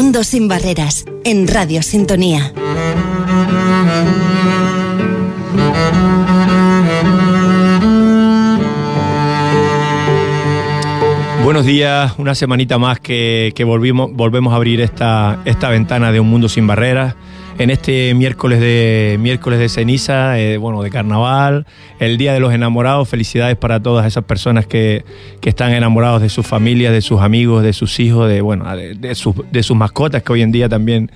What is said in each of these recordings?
mundo sin barreras en Radio Sintonía. Buenos días, una semanita más que, volvimos, volvemos a abrir esta, esta ventana de un mundo sin barreras. En este miércoles de miércoles de ceniza, eh, bueno, de carnaval, el Día de los Enamorados. Felicidades para todas esas personas que, están enamorados de sus familias, de sus amigos, de sus hijos, de bueno, de, sus, de sus mascotas que hoy en día también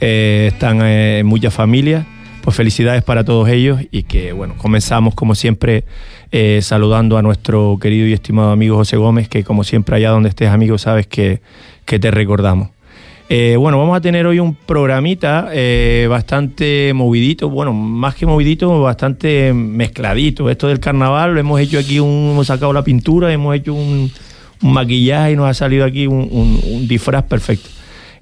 eh, están eh, en muchas familias. Pues felicidades para todos ellos y que bueno, comenzamos como siempre saludando a nuestro querido y estimado amigo José Gómez, que como siempre allá donde estés amigo sabes que, que te recordamos. Eh, bueno, vamos a tener hoy un programita eh, bastante movidito, bueno, más que movidito, bastante mezcladito. Esto del carnaval, hemos hecho aquí, un, hemos sacado la pintura, hemos hecho un, maquillaje y nos ha salido aquí un disfraz perfecto.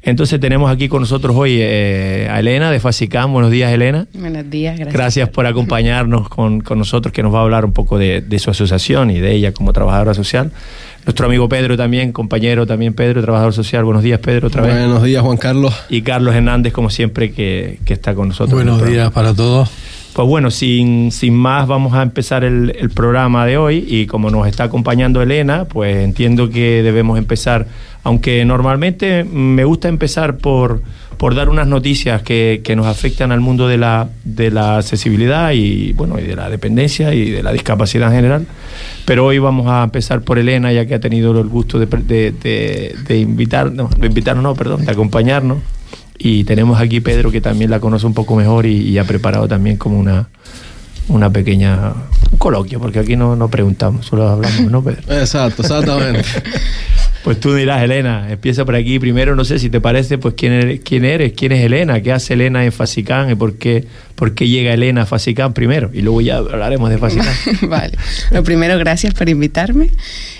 Entonces tenemos aquí con nosotros hoy eh, a Elena de Facicam. Buenos días, Elena. Buenos días, gracias. Gracias por acompañarnos con, nosotros, que nos va a hablar un poco de, su asociación y de ella como trabajadora social. Nuestro amigo Pedro también, compañero también Pedro, trabajador social. Buenos días, Pedro, otra vez. Buenos días, Juan Carlos. Y Carlos Hernández, como siempre, que, está con nosotros. Buenos días para todos. Pues bueno, sin, sin más vamos a empezar el, el, programa de hoy y como nos está acompañando Elena, pues entiendo que debemos empezar, aunque normalmente me gusta empezar por, por dar unas noticias que, que nos afectan al mundo de la, de la accesibilidad y bueno y de la dependencia y de la discapacidad en general. Pero hoy vamos a empezar por Elena, ya que ha tenido el gusto de, de, de, de invitarnos, de invitarnos, no, perdón, de acompañarnos. Y tenemos aquí Pedro que también la conoce un poco mejor y, ha preparado también como una, una pequeña un coloquio, porque aquí no, no preguntamos, solo hablamos, ¿no, Pedro? Exacto, exactamente. pues tú dirás, Elena, empieza por aquí. Primero, no sé si te parece, pues quién eres, quién eres, quién es Elena, qué hace Elena en Facicán y por qué, por qué llega Elena a Facicán primero. Y luego ya hablaremos de Facicán. vale. Lo primero, gracias por invitarme.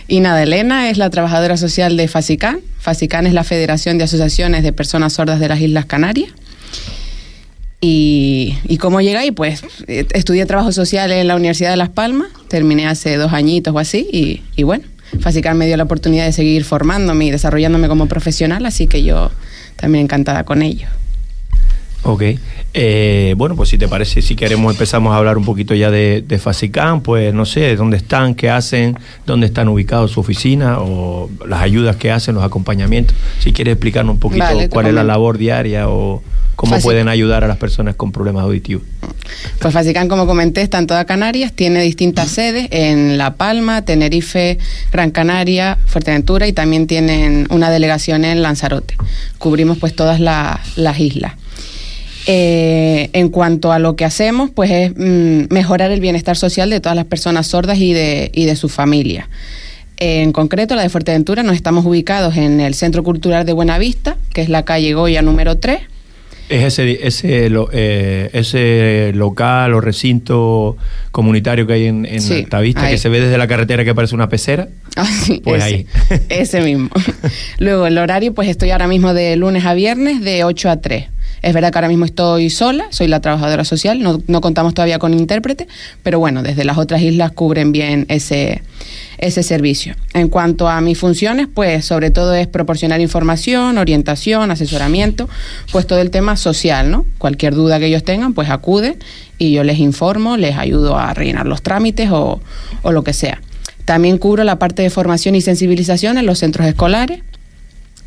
Y nada, Elena es la trabajadora social de Facicán. Facicán es la Federación de Asociaciones de Personas Sordas de las Islas Canarias. Y, y cómo llegué ahí, pues eh, estudié trabajo social en la Universidad de Las Palmas, terminé hace dos añitos o así, y, y bueno, Facicán me dio la oportunidad de seguir formándome y desarrollándome como profesional, así que yo también encantada con ello. Ok. Eh, bueno, pues si te parece, si queremos empezamos a hablar un poquito ya de, de Facicam, pues no sé, dónde están, qué hacen, dónde están ubicados su oficina o las ayudas que hacen, los acompañamientos. Si quieres explicarnos un poquito cuál es la labor diaria o cómo pueden ayudar a las personas con problemas auditivos. Pues Facicam, como comenté, está en toda Canarias, tiene distintas sedes en La Palma, Tenerife, Gran Canaria, Fuerteventura y también tienen una delegación en Lanzarote. Cubrimos pues todas las islas. Eh, en cuanto a lo que hacemos, pues es mm, mejorar el bienestar social de todas las personas sordas y de, y de su familia. En concreto, la de Fuerteventura, nos estamos ubicados en el Centro Cultural de Buenavista, que es la calle Goya número 3. ¿Es ese, ese, eh, ese local o recinto comunitario que hay en, en Altavista, que se ve desde la carretera que parece una pecera? Ah, pues ahí. Ese mismo. Luego, el horario, pues estoy ahora mismo de lunes a viernes de 8 a 3. Es verdad que ahora mismo estoy sola, soy la trabajadora social, no, contamos todavía con intérprete, pero bueno, desde las otras islas cubren bien ese, ese servicio. En cuanto a mis funciones, pues sobre todo es proporcionar información, orientación, asesoramiento, pues todo el tema social, ¿no? Cualquier duda que ellos tengan, pues acuden y yo les informo, les ayudo a rellenar los trámites o, o lo que sea. También cubro la parte de formación y sensibilización en los centros escolares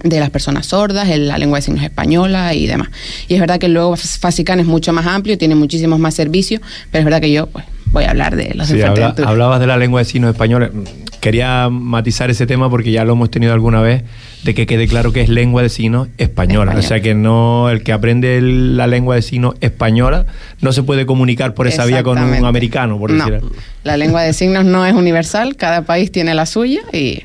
de las personas sordas, en la lengua de signos española y demás. Y es verdad que luego FASICAN es mucho más amplio, tiene muchísimos más servicios, pero es verdad que yo pues, voy a hablar de los sí, Hablabas de la lengua de signos española. Quería matizar ese tema porque ya lo hemos tenido alguna vez, de que quede claro que es lengua de signos española. O sea que no el que aprende la lengua de signos española no se puede comunicar por esa vía con un americano, por no, La lengua de signos no es universal, cada país tiene la suya y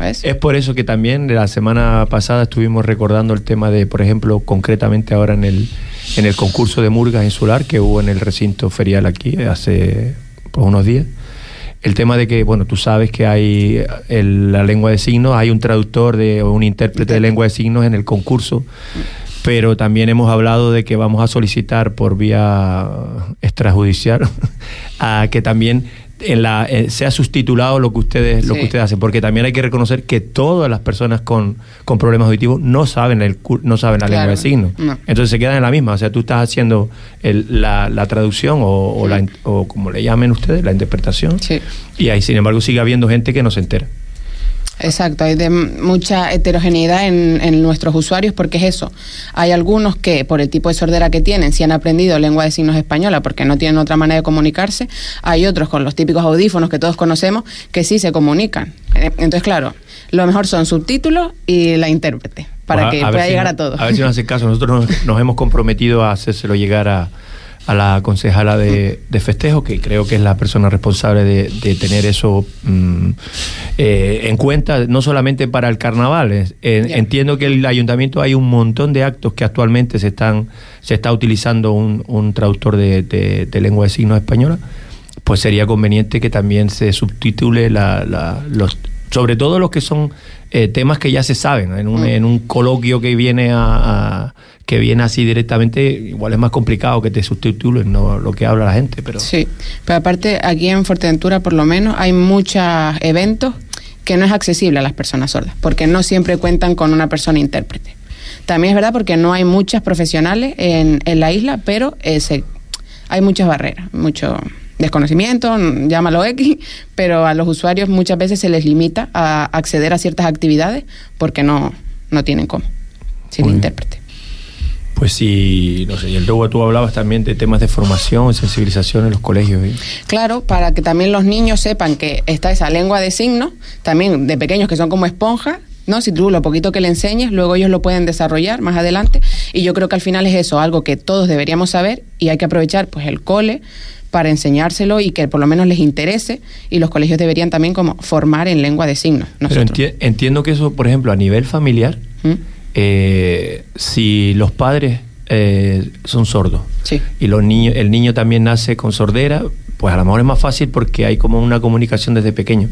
es por eso que también la semana pasada estuvimos recordando el tema de, por ejemplo, concretamente ahora en el, en el concurso de murgas insular que hubo en el recinto ferial aquí hace pues, unos días. El tema de que, bueno, tú sabes que hay la lengua de signos, hay un traductor de, o un intérprete de lengua de signos en el concurso, pero también hemos hablado de que vamos a solicitar por vía extrajudicial a que también en la, eh, sea subtitulado lo que ustedes lo que ustedes hacen porque también hay que reconocer que todas las personas con, con problemas auditivos no saben el no saben la Claro, lengua de signos no. entonces se quedan en la misma o sea tú estás haciendo el- la, la traducción o, o la o como le llamen ustedes la interpretación Sí. y ahí sin embargo sigue habiendo gente que no se entera Exacto, hay de mucha heterogeneidad en, en nuestros usuarios porque es eso. Hay algunos que por el tipo de sordera que tienen, si han aprendido lengua de signos española porque no tienen otra manera de comunicarse, hay otros con los típicos audífonos que todos conocemos que sí se comunican. Eh, Entonces, claro, lo mejor son subtítulos y la intérprete para que pueda si llegar no- a todos. A ver si nos hace caso. Nosotros nos, nos hemos comprometido a hacérselo llegar a, a la concejala de, de festejo, que creo que es la persona responsable de, de tener eso mm, eh, en cuenta, no solamente para el carnaval. eh. Entiendo que el ayuntamiento hay un montón de actos que actualmente se están se está utilizando un, un traductor de, lengua de signos española. Pues sería conveniente que también se subtitule la, la- los sobre todo los que son eh, temas que ya se saben. En un, Mm. en un coloquio que viene a, a- que viene así directamente, igual es más complicado que te subtitulen ¿no? lo que habla la gente. Pero Sí, pero aparte aquí en Fuerteventura por lo menos hay muchos eventos que no es accesible a las personas sordas, porque no siempre cuentan con una persona intérprete. También es verdad porque no hay muchas profesionales en, en la isla, pero eh, se- hay muchas barreras, mucho desconocimiento, llámalo X, pero a los usuarios muchas veces se les limita a acceder a ciertas actividades porque no, no tienen cómo, sin Muy intérprete. Pues sí, no sé, y luego tú hablabas también de temas de formación, sensibilización en los colegios. ¿eh? Claro, para que también los niños sepan que está esa lengua de signos, también de pequeños que son como esponja, ¿no? Si tú lo poquito que le enseñes, luego ellos lo pueden desarrollar más adelante. Y yo creo que al final es eso, algo que todos deberíamos saber y hay que aprovechar pues el cole para enseñárselo y que por lo menos les interese y los colegios deberían también como formar en lengua de signos. Pero enti- entiendo que eso, por ejemplo, a nivel familiar, ¿Mm? Eh, si los padres eh, son sordos Sí. y los niños, el niño también nace con sordera, pues a lo mejor es más fácil porque hay como una comunicación desde pequeño.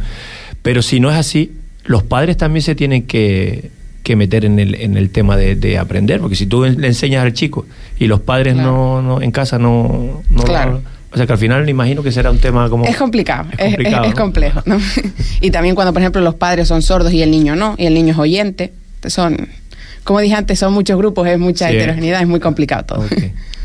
Pero si no es así, los padres también se tienen que, que meter en el, en el tema de, de aprender, porque si tú le enseñas al chico y los padres Claro. no, no en casa no, Claro. o sea que al final me imagino que será un tema como... Es complicado, Es es, es- es complejo. ¿no? y también cuando, por ejemplo, los padres son sordos y el niño no, y el niño es oyente, son, como dije antes, son muchos grupos, es mucha Sí. heterogeneidad, es muy complicado todo.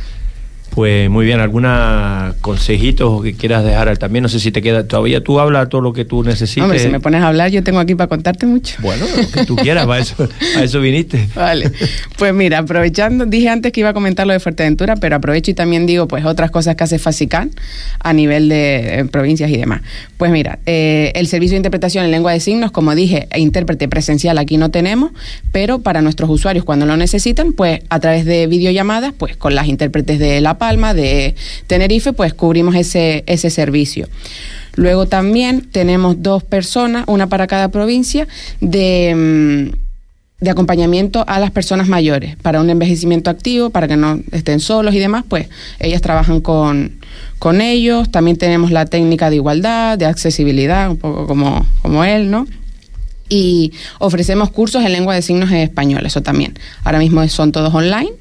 Pues muy bien, ¿alguna consejitos que quieras dejar también? No sé si te queda, todavía tú hablas todo lo que tú necesites. Hombre, si me pones a hablar, yo tengo aquí para contarte mucho. Bueno, lo que tú quieras, para eso, a eso viniste. Vale, pues mira, aprovechando, dije antes que iba a comentar lo de Fuerteventura, pero aprovecho y también digo pues otras cosas que hace FACICAN a nivel de eh, provincias y demás. Pues mira, eh, el servicio de interpretación en lengua de signos, como dije, e intérprete presencial aquí no tenemos, pero para nuestros usuarios cuando lo necesitan, pues a través de videollamadas, pues con las intérpretes de La Palma, de Tenerife, pues cubrimos ese, ese servicio. Luego también tenemos dos personas, una para cada provincia, de... mm, de acompañamiento a las personas mayores para un envejecimiento activo, para que no estén solos y demás, pues ellas trabajan con, con ellos. También tenemos la técnica de igualdad, de accesibilidad, un poco como, como él, ¿no? Y ofrecemos cursos en lengua de signos en español, eso también. Ahora mismo son todos online,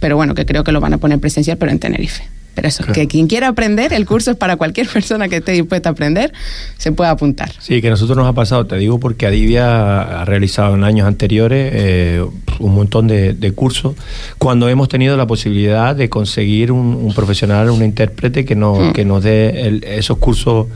pero bueno, que creo que lo van a poner presencial, pero en Tenerife. Pero eso, Claro. que quien quiera aprender, el curso es para cualquier persona que esté dispuesta a aprender, se puede apuntar. Sí, que a nosotros nos ha pasado, te digo, porque Adivia ha realizado en años anteriores eh, un montón de, de cursos cuando hemos tenido la posibilidad de conseguir un, un profesional, un intérprete que nos, Mm. que nos dé el- esos cursos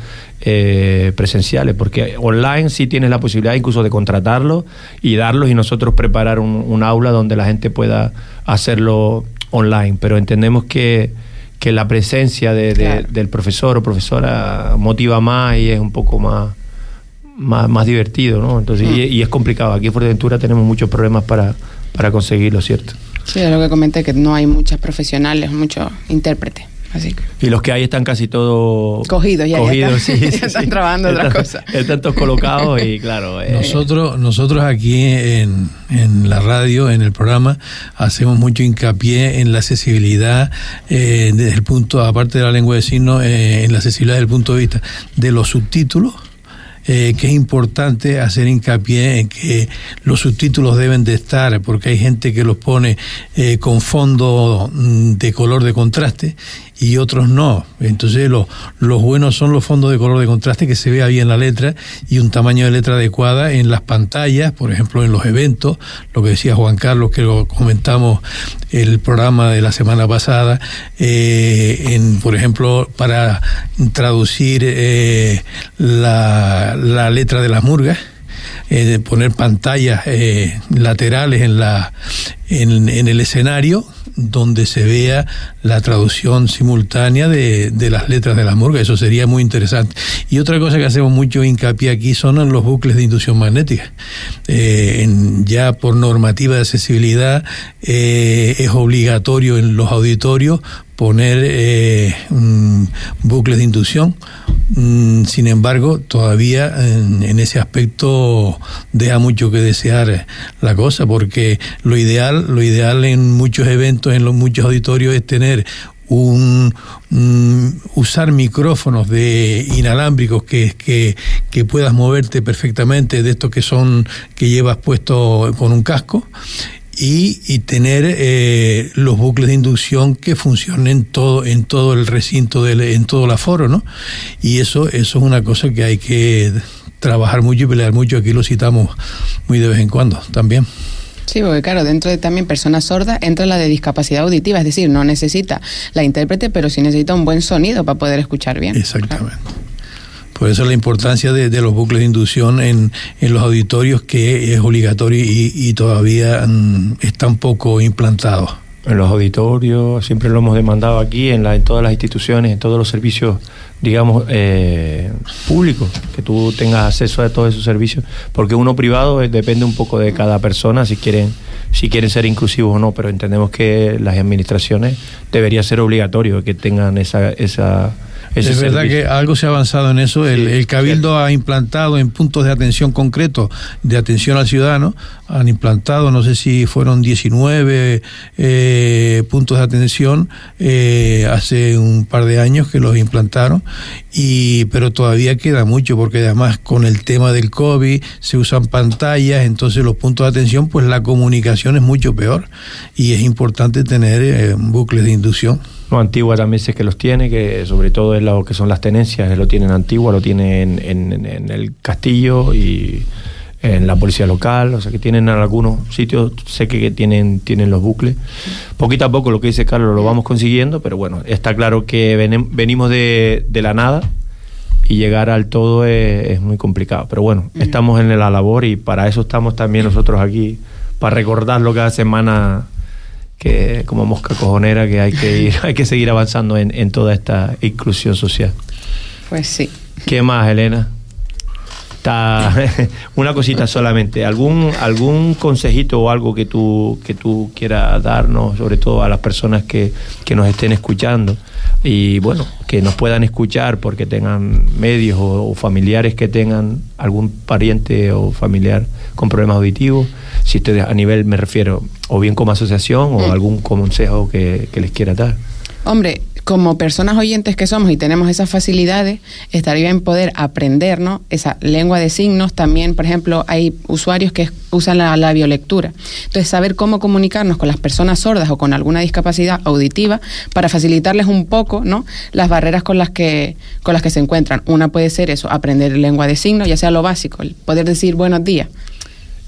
eh, presenciales, porque online sí tienes la posibilidad incluso de contratarlos y darlos y nosotros preparar un, un aula donde la gente pueda hacerlo online, pero entendemos que que la presencia de- de- Claro. del profesor o profesora motiva más y es un poco más más, más divertido, ¿no? Entonces, y, y es complicado. Aquí en Fuerteventura tenemos muchos problemas para, para conseguirlo, ¿cierto? Sí, es lo que comenté, que no hay muchas profesionales, muchos intérpretes. Así que. Y los que hay están casi todos Cogidos, ya, ya cogidos, están- sí, sí, están sí. trabajando otras cosas. Están todos colocados y claro. eh, Nosotros, nosotros aquí en, en la radio, en el programa, hacemos mucho hincapié en la accesibilidad eh, desde el punto, aparte de la lengua de signos, eh, en la accesibilidad desde el punto de vista de los subtítulos. eh, que es importante hacer hincapié en que los subtítulos deben de estar, porque hay gente que los pone eh, con fondo mm, de color de contraste y otros no. Entonces los, los buenos son los fondos de color de contraste que se vea bien la letra y un tamaño de letra adecuada en las pantallas, por ejemplo en los eventos, lo que decía Juan Carlos que lo comentamos el programa de la semana pasada, eh, en, por ejemplo para traducir eh, la, la letra de las murgas eh, poner pantallas eh, laterales en, la, en, en, el escenario donde se vea la traducción simultánea de, de, las letras de la murga. Eso sería muy interesante. Y otra cosa que hacemos mucho hincapié aquí son los bucles de inducción magnética. Eh, en, ya por normativa de accesibilidad eh, es obligatorio en los auditorios poner eh, un bucles de inducción. Mm, sin embargo, todavía en, en, ese aspecto deja mucho que desear la cosa, porque lo ideal, lo ideal en muchos eventos, en los muchos auditorios, es tener un, um, usar micrófonos de inalámbricos que, que, que, puedas moverte perfectamente de estos que son que llevas puesto con un casco y, y tener eh, los bucles de inducción que funcionen en todo, en todo el recinto, del, en todo el aforo, ¿no? Y eso, eso es una cosa que hay que trabajar mucho y pelear mucho. Aquí lo citamos muy de vez en cuando también. Sí, porque claro, dentro de también personas sordas entra la de discapacidad auditiva, es decir, no necesita la intérprete, pero sí necesita un buen sonido para poder escuchar bien. Exactamente. Claro. Por eso la importancia de, los bucles de inducción en, en, los auditorios que es obligatorio y, y todavía mm, están poco implantados. En los auditorios, siempre lo hemos demandado aquí, en, la, en todas las instituciones, en todos los servicios, digamos, eh, públicos, que tú tengas acceso a todos esos servicios, porque uno privado eh, depende un poco de cada persona, si quieren, si quieren ser inclusivos o no, pero entendemos que las administraciones debería ser obligatorio que tengan esa... esa ese es verdad servicio. que algo se ha avanzado en eso. El, el Cabildo ha implantado en puntos de atención concretos de atención al ciudadano, han implantado, no sé si fueron 19 eh, puntos de atención eh, hace un par de años que los implantaron, y, pero todavía queda mucho porque además con el tema del COVID se usan pantallas, entonces los puntos de atención, pues la comunicación es mucho peor y es importante tener eh, bucles de inducción. No, Antigua también sé que los tiene, que sobre todo es lo que son las tenencias, lo tienen Antigua, lo tienen en, en, en, el castillo y en la policía local, o sea que tienen en algunos sitios, sé que tienen, tienen los bucles. Poquito a poco lo que dice Carlos lo vamos consiguiendo, pero bueno, está claro que ven, venimos de, de, la nada y llegar al todo es, es muy complicado. Pero bueno, mm. estamos en la labor y para eso estamos también nosotros aquí, para recordarlo cada semana que como mosca cojonera que hay que ir, hay que seguir avanzando en, en toda esta inclusión social. Pues sí. ¿Qué más, Elena? Una cosita solamente, algún algún consejito o algo que tú que tú quieras darnos, sobre todo a las personas que, que nos estén escuchando y bueno, que nos puedan escuchar porque tengan medios o, o familiares que tengan algún pariente o familiar con problemas auditivos, si ustedes a nivel me refiero o bien como asociación o mm. algún consejo que, que les quiera dar. Hombre, como personas oyentes que somos y tenemos esas facilidades, estaría bien poder aprender ¿no? esa lengua de signos. También, por ejemplo, hay usuarios que usan la, la biolectura. Entonces, saber cómo comunicarnos con las personas sordas o con alguna discapacidad auditiva para facilitarles un poco ¿no? las barreras con las, que, con las que se encuentran. Una puede ser eso, aprender lengua de signos, ya sea lo básico, el poder decir buenos días.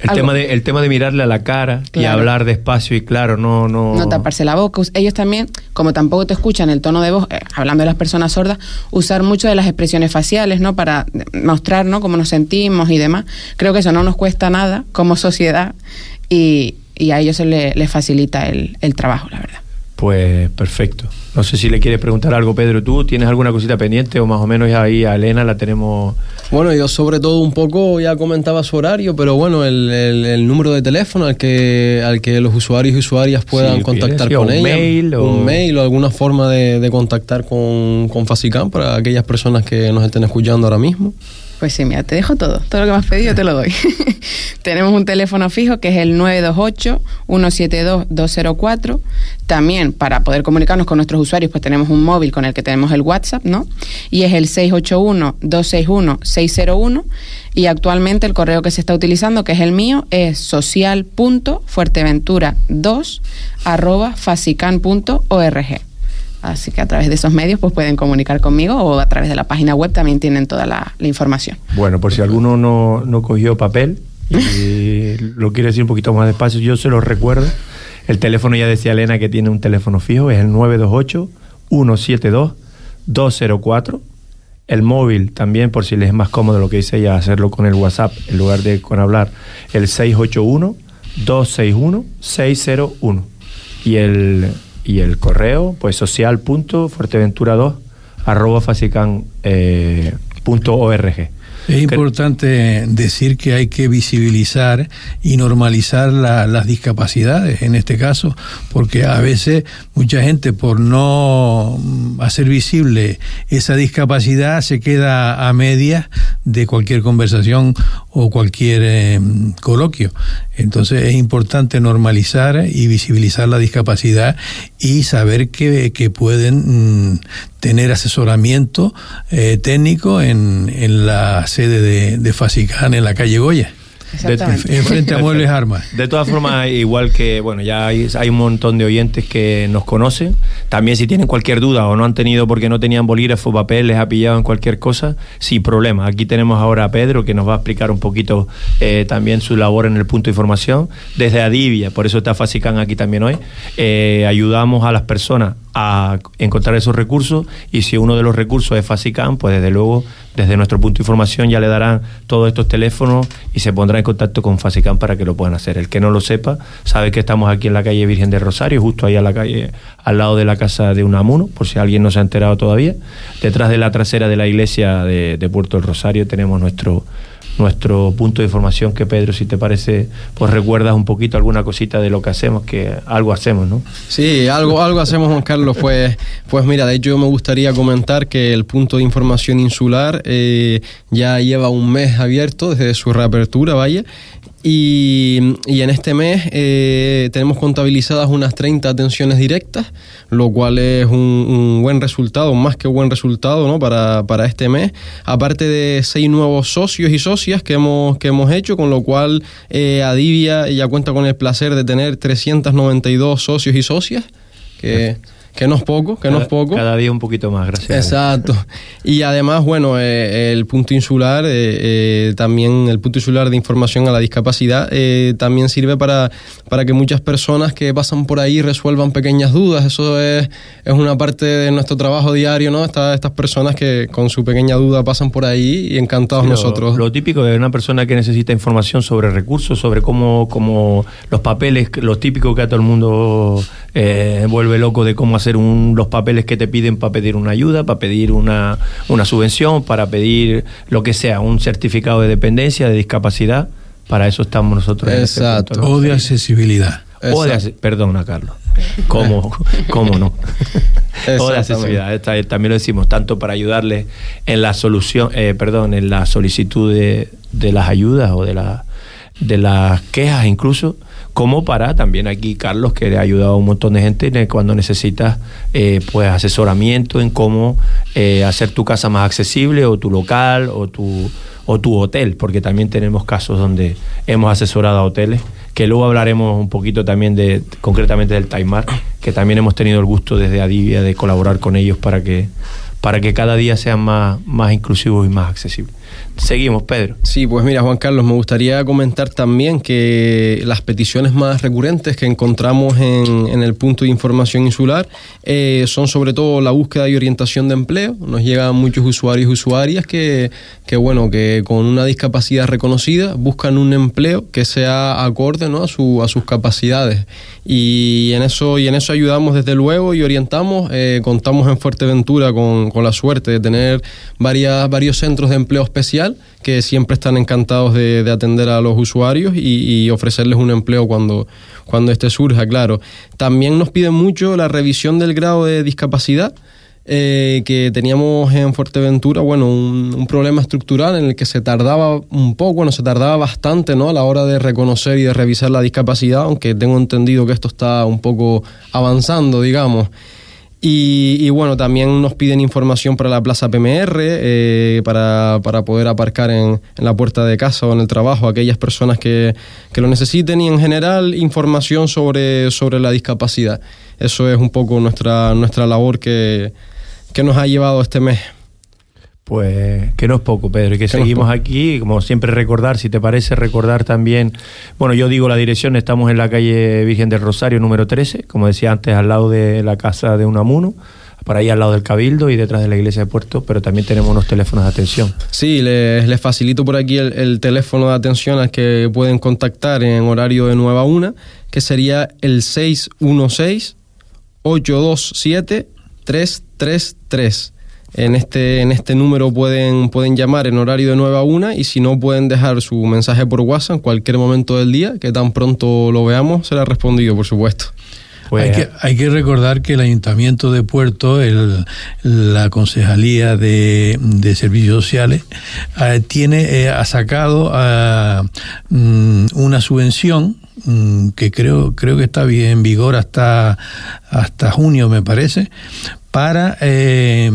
El tema, de, el tema de mirarle a la cara claro. y hablar despacio y claro, no, no... No taparse la boca. Ellos también, como tampoco te escuchan el tono de voz, eh, hablando de las personas sordas, usar mucho de las expresiones faciales, ¿no? Para mostrar, ¿no? Cómo nos sentimos y demás. Creo que eso no nos cuesta nada como sociedad y, y a ellos se les le facilita el, el trabajo, la verdad. Pues perfecto. No sé si le quieres preguntar algo, Pedro. ¿Tú tienes alguna cosita pendiente o más o menos ya ahí a Elena la tenemos? Bueno, yo sobre todo un poco ya comentaba su horario, pero bueno, el, el, el número de teléfono al que, al que los usuarios y usuarias puedan sí, contactar con un ella. Mail o... Un mail o alguna forma de, de contactar con, con Facicam para aquellas personas que nos estén escuchando ahora mismo. Pues sí, mira, te dejo todo. Todo lo que me has pedido te lo doy. Tenemos un teléfono fijo que es el 928-172-204. También para poder comunicarnos con nuestros usuarios, pues tenemos un móvil con el que tenemos el WhatsApp, ¿no? Y es el 681-261-601. Y actualmente el correo que se está utilizando, que es el mío, es social.fuerteventura2 arroba facican.org. Así que a través de esos medios pues pueden comunicar conmigo o a través de la página web también tienen toda la, información. Bueno, por si alguno no, no cogió papel y lo quiere decir un poquito más despacio, yo se lo recuerdo. El teléfono ya decía Elena que tiene un teléfono fijo, es el 928-172-204. El móvil también, por si les es más cómodo lo que dice ella, hacerlo con el WhatsApp en lugar de con hablar, el 681-261-601. Y el y el correo, pues social.fuerteventura2 arroba eh, es importante decir que hay que visibilizar y normalizar las discapacidades en este caso, porque a veces mucha gente por no hacer visible esa discapacidad se queda a medias de cualquier conversación o cualquier em, coloquio. Entonces es importante normalizar y visibilizar la discapacidad y saber que, pueden mm, tener asesoramiento eh, técnico en, en, la sede de, de Facicán en la calle Goya. En frente a Muebles Armas. De todas formas, igual que, bueno, ya hay, hay, un montón de oyentes que nos conocen. También si tienen cualquier duda o no han tenido porque no tenían bolígrafo, papel, les ha pillado en cualquier cosa, sin problema. Aquí tenemos ahora a Pedro que nos va a explicar un poquito eh, también su labor en el punto de información. Desde Adivia, por eso está Facican aquí también hoy, eh, ayudamos a las personas a encontrar esos recursos y si uno de los recursos es Facicam, pues desde luego desde nuestro punto de información ya le darán todos estos teléfonos y se pondrá en contacto con Facicam para que lo puedan hacer. El que no lo sepa sabe que estamos aquí en la calle Virgen de Rosario, justo ahí a la calle, al lado de la casa de Unamuno, por si alguien no se ha enterado todavía. Detrás de la trasera de la iglesia de, de Puerto del Rosario tenemos nuestro nuestro punto de información que Pedro, si te parece, pues recuerdas un poquito alguna cosita de lo que hacemos, que algo hacemos, ¿no? Sí, algo, algo hacemos, Juan Carlos. Pues, pues mira, de hecho me gustaría comentar que el punto de información insular eh, ya lleva un mes abierto desde su reapertura, vaya, y, en este mes eh, tenemos contabilizadas unas 30 atenciones directas, lo cual es un, buen resultado, más que buen resultado ¿no? para, para, este mes. Aparte de seis nuevos socios y socias que hemos, que hemos hecho, con lo cual eh, Adivia ya cuenta con el placer de tener 392 socios y socias. Que, que no es poco, que no es poco. Cada día un poquito más, gracias. Exacto. Y además, bueno, eh, el punto insular, eh, eh, también el punto insular de información a la discapacidad, también sirve para, para que muchas personas que pasan por ahí resuelvan pequeñas dudas. Eso es, es una parte de nuestro trabajo diario, ¿no? Estas, estas personas que con su pequeña duda pasan por ahí y encantados nosotros. Lo típico de una persona que necesita información sobre recursos, sobre cómo, cómo los papeles, lo típico que a todo el mundo vuelve loco de cómo hacer un, los papeles que te piden para pedir una ayuda, para pedir una, una subvención, para pedir lo que sea, un certificado de dependencia, de discapacidad. Para eso estamos nosotros. Este Exacto. O de accesibilidad. O de, perdona, Carlos. ¿Cómo, cómo no? o de accesibilidad. también lo decimos, tanto para ayudarles en la solución, eh, perdón, en la solicitud de, de las ayudas o de, la, de las quejas incluso, como para también aquí Carlos, que ha ayudado a un montón de gente cuando necesitas eh, pues asesoramiento en cómo eh, hacer tu casa más accesible o tu local o tu, o tu hotel, porque también tenemos casos donde hemos asesorado a hoteles, que luego hablaremos un poquito también de concretamente del Taimar, que también hemos tenido el gusto desde Adivia de colaborar con ellos para que, para que cada día sean más, más inclusivos y más accesibles. Seguimos, Pedro. Sí, pues mira, Juan Carlos, me gustaría comentar también que las peticiones más recurrentes que encontramos en, el punto de información insular eh, son sobre todo la búsqueda y orientación de empleo. Nos llegan muchos usuarios y usuarias que, que, bueno, que con una discapacidad reconocida buscan un empleo que sea acorde ¿no? a, su, a sus capacidades. Y en eso, y en eso ayudamos desde luego y orientamos. Eh, contamos en Fuerteventura con, con la suerte de tener varias, varios centros de empleo especial que siempre están encantados de, atender a los usuarios y, ofrecerles un empleo cuando, cuando este surja, claro. También nos piden mucho la revisión del grado de discapacidad. eh, que teníamos en Fuerteventura, bueno, un, problema estructural en el que se tardaba un poco, bueno, se tardaba bastante, ¿no? A la hora de reconocer y de revisar la discapacidad, aunque tengo entendido que esto está un poco avanzando, digamos. Y, bueno, también nos piden información para la plaza PMR, eh, para, poder aparcar en, la puerta de casa o en el trabajo a aquellas personas que, lo necesiten y en general información sobre, sobre la discapacidad. Eso es un poco nuestra, nuestra labor que, que nos ha llevado este mes. Pues que no es poco, Pedro, y que, seguimos aquí, como siempre recordar, si te parece, recordar también, bueno, yo digo la dirección, estamos en la calle Virgen del Rosario número 13, como decía antes, al lado de la casa de Unamuno, por ahí al lado del Cabildo y detrás de la iglesia de Puerto, pero también tenemos unos teléfonos de atención. Sí, les, facilito por aquí el, teléfono de atención al que pueden contactar en horario de 9 a 1, que sería el 616 827 333 en este, en este número pueden, pueden llamar en horario de 9 a 1 y si no pueden dejar su mensaje por WhatsApp en cualquier momento del día, que tan pronto lo veamos, será respondido, por supuesto. Pues, hay, que, hay que recordar que el Ayuntamiento de Puerto, el, la Concejalía de, Servicios Sociales, eh, tiene, eh, ha sacado eh, mm, una subvención mm, que creo creo que está en vigor hasta hasta junio me parece para, eh,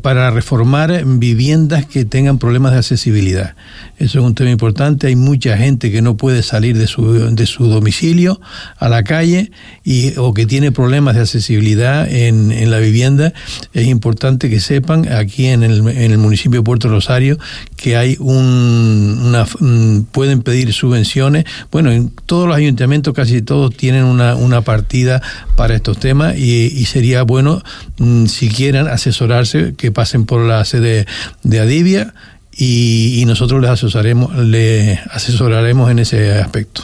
para reformar viviendas que tengan problemas de accesibilidad. Eso es un tema importante. Hay mucha gente que no puede salir de su, de su domicilio a la calle y, o que tiene problemas de accesibilidad en, en la vivienda. Es importante que sepan aquí en el, en el municipio de Puerto Rosario que hay un, una, mm, pueden pedir subvenciones. Bueno, en todos los ayuntamientos casi todos tienen una, una partida para estos temas y, y sería bueno, mm, si quieren asesorarse, que pasen por la sede de Adivia y, nosotros les asesoraremos, les asesoraremos en ese aspecto.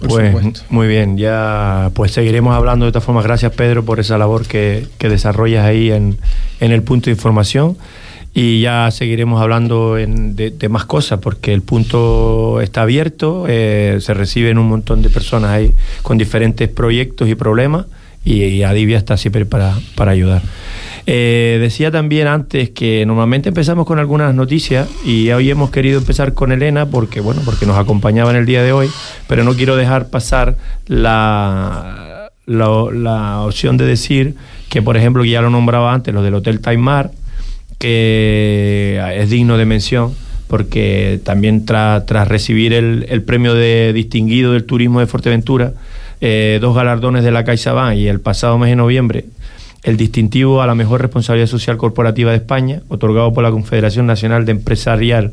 pues muy bien, ya pues seguiremos hablando de esta forma. Gracias Pedro por esa labor que, desarrollas ahí en, el punto de información y ya seguiremos hablando de, más cosas porque el punto está abierto, eh, se reciben un montón de personas ahí con diferentes proyectos y problemas y, Adivia está siempre para, para ayudar. Eh, decía también antes que normalmente empezamos con algunas noticias y hoy hemos querido empezar con Elena porque bueno porque nos acompañaba en el día de hoy, pero no quiero dejar pasar la, la, opción de decir que por ejemplo que ya lo nombraba antes lo del Hotel Taimar que es digno de mención porque también tras recibir el, el premio de distinguido del turismo de Fuerteventura eh, dos galardones de la CaixaBank y el pasado mes de noviembre el distintivo a la mejor responsabilidad social corporativa de España, otorgado por la Confederación Nacional de Empresarial.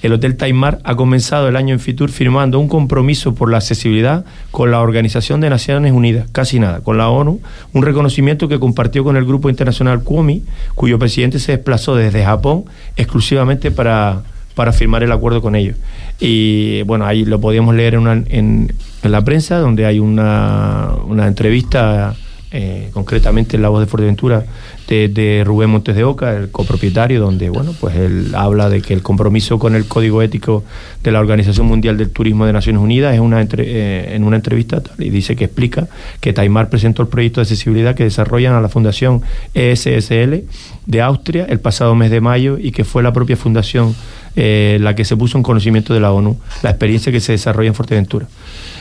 El Hotel Taimar ha comenzado el año en Fitur firmando un compromiso por la accesibilidad con la Organización de Naciones Unidas, casi nada, con la ONU, un reconocimiento que compartió con el Grupo Internacional CUOMI, cuyo presidente se desplazó desde Japón exclusivamente para, para firmar el acuerdo con ellos. Y bueno, ahí lo podíamos leer en, en, en la prensa, donde hay una, una entrevista, eh, concretamente en La Voz de Fuerteventura, de, Rubén Montes de Oca, el copropietario, donde bueno, pues él habla de que el compromiso con el código ético de la Organización Mundial del Turismo de Naciones Unidas es una eh, en una entrevista y dice que explica que Taimar presentó el proyecto de accesibilidad que desarrollan a la Fundación ESSL de Austria el pasado mes de mayo y que fue la propia fundación eh, la que se puso en conocimiento de la ONU, la experiencia que se desarrolla en Fuerteventura.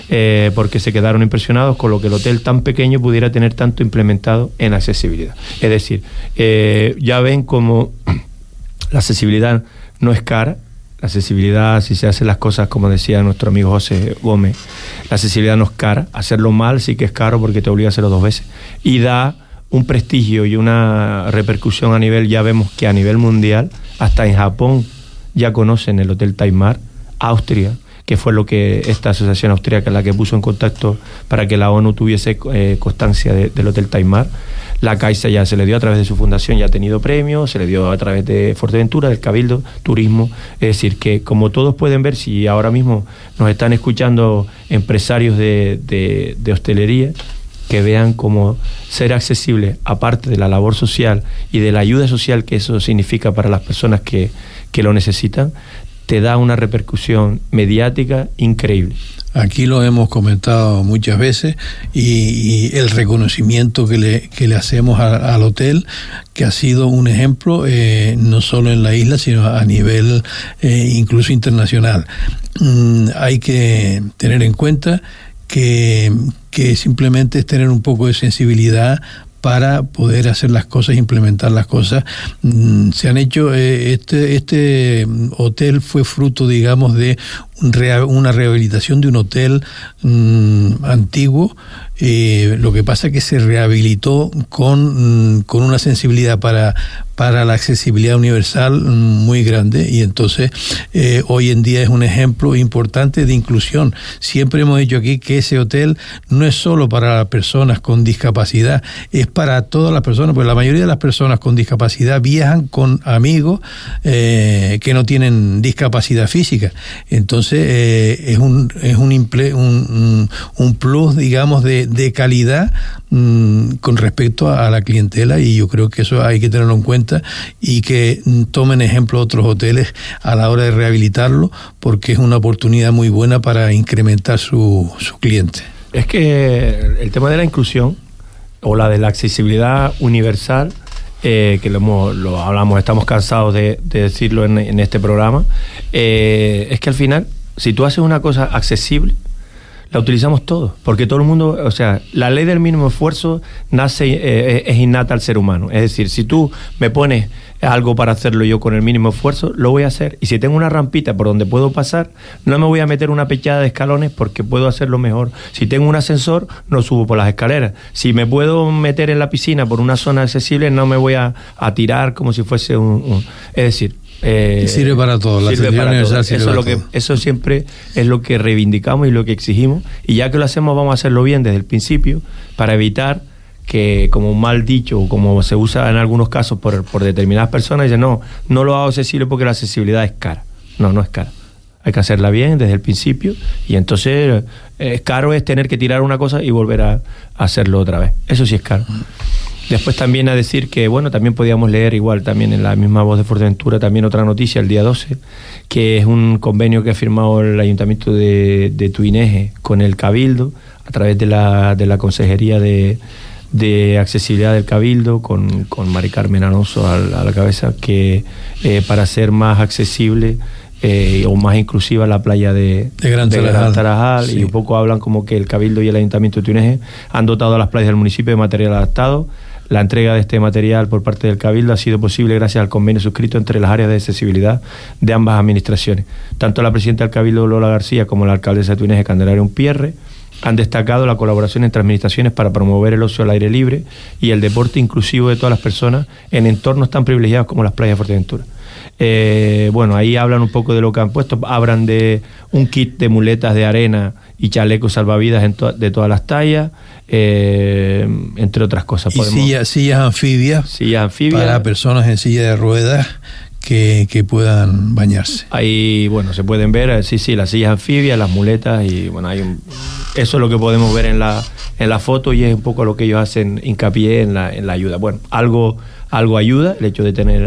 Eh, porque se quedaron impresionados con lo que el hotel tan pequeño pudiera tener tanto implementado en accesibilidad. Es decir, eh, ya ven como la accesibilidad no es cara, la accesibilidad, si se hacen las cosas como decía nuestro amigo José Gómez, la accesibilidad no es cara, hacerlo mal sí que es caro porque te obliga a hacerlo dos veces. Y da un prestigio y una repercusión a nivel, ya vemos que a nivel mundial, hasta en Japón ya conocen el Hotel Taimar, Austria, que fue lo que esta asociación austríaca la que puso en contacto para que la ONU tuviese eh, constancia del Hotel Taimar. La Caixa ya se le dio a través de su fundación, ya ha tenido premios, se le dio a través de Fuerteventura, del Cabildo, Turismo. Es decir, que como todos pueden ver, si ahora mismo nos están escuchando empresarios de, de hostelería, que vean cómo ser accesible, aparte de la labor social y de la ayuda social que eso significa para las personas que, que lo necesitan, te da una repercusión mediática increíble. Aquí lo hemos comentado muchas veces y, el reconocimiento que le, que le hacemos al hotel, que ha sido un ejemplo eh, no solo en la isla, sino a nivel eh, incluso internacional. Mm, hay que tener en cuenta que, que simplemente es tener un poco de sensibilidad para poder hacer las cosas, implementar las cosas. Mm, se han hecho, eh, este, este hotel fue fruto, digamos, de una rehabilitación de un hotel mm, antiguo eh, lo que pasa es que se rehabilitó con, mm, con una sensibilidad para, para la accesibilidad universal muy grande y entonces eh, hoy en día es un ejemplo importante de inclusión. Siempre hemos dicho aquí que ese hotel no es solo para las personas con discapacidad, es para todas las personas, porque la mayoría de las personas con discapacidad viajan con amigos eh, que no tienen discapacidad física. Entonces es un, es un, un, un plus, digamos, de, de calidad mm, con respecto a, la clientela y yo creo que eso hay que tenerlo en cuenta y que tomen ejemplo otros hoteles a la hora de rehabilitarlo porque es una oportunidad muy buena para incrementar su, su cliente. Es que el tema de la inclusión o la de la accesibilidad universal, eh, que lo, lo, hablamos, estamos cansados de, decirlo en, este programa, eh, es que al final, si tú haces una cosa accesible, la utilizamos todos, porque todo el mundo, o sea, la ley del mínimo esfuerzo nace, eh, es innata al ser humano. Es decir, si tú me pones algo para hacerlo yo con el mínimo esfuerzo, lo voy a hacer. Y si tengo una rampita por donde puedo pasar, no me voy a meter una pechada de escalones porque puedo hacerlo mejor. Si tengo un ascensor, no subo por las escaleras. Si me puedo meter en la piscina por una zona accesible, no me voy a, tirar como si fuese un es decir, eh, sirve para todo, la sirve para todo. eso, lo que, eso siempre es lo que reivindicamos y lo que exigimos. Y ya que lo hacemos, vamos a hacerlo bien desde el principio para evitar que, como mal dicho, o como se usa en algunos casos por, por determinadas personas, dicen, no, no lo hago accesible porque la accesibilidad es cara. No, no es cara. Hay que hacerla bien desde el principio y entonces eh, es caro es tener que tirar una cosa y volver a, a hacerlo otra vez. Eso sí es caro. Después también a decir que, bueno, también podíamos leer igual también en la misma voz de Fuerteventura también otra noticia el día 12, que es un convenio que ha firmado el Ayuntamiento de, de Tuineje con el Cabildo a través de la, de la Consejería de, de Accesibilidad del Cabildo con, con Mari Carmen Alonso a, la cabeza, que eh, para ser más accesible eh, o más inclusiva la playa de, de Gran Tarajal, y un poco hablan como que el Cabildo y el Ayuntamiento de Tuineje han dotado a las playas del municipio de material adaptado la entrega de este material por parte del Cabildo ha sido posible gracias al convenio suscrito entre las áreas de accesibilidad de ambas administraciones. Tanto la presidenta del Cabildo, Lola García, como la alcaldesa de Túnez, Candelaria Pierre, han destacado la colaboración entre administraciones para promover el ocio al aire libre y el deporte inclusivo de todas las personas en entornos tan privilegiados como las playas de Fuerteventura. Eh, bueno, ahí hablan un poco de lo que han puesto, hablan de un kit de muletas de arena y chalecos salvavidas de todas las tallas, eh, entre otras cosas. Y sillas, anfibias, para personas en silla de ruedas que, puedan bañarse. Ahí, bueno, se pueden ver, eh, sí, sí, las sillas anfibias, las muletas y bueno, hay eso es lo que podemos ver en la, en la foto y es un poco lo que ellos hacen hincapié en la, en la ayuda. Bueno, algo algo ayuda el hecho de tener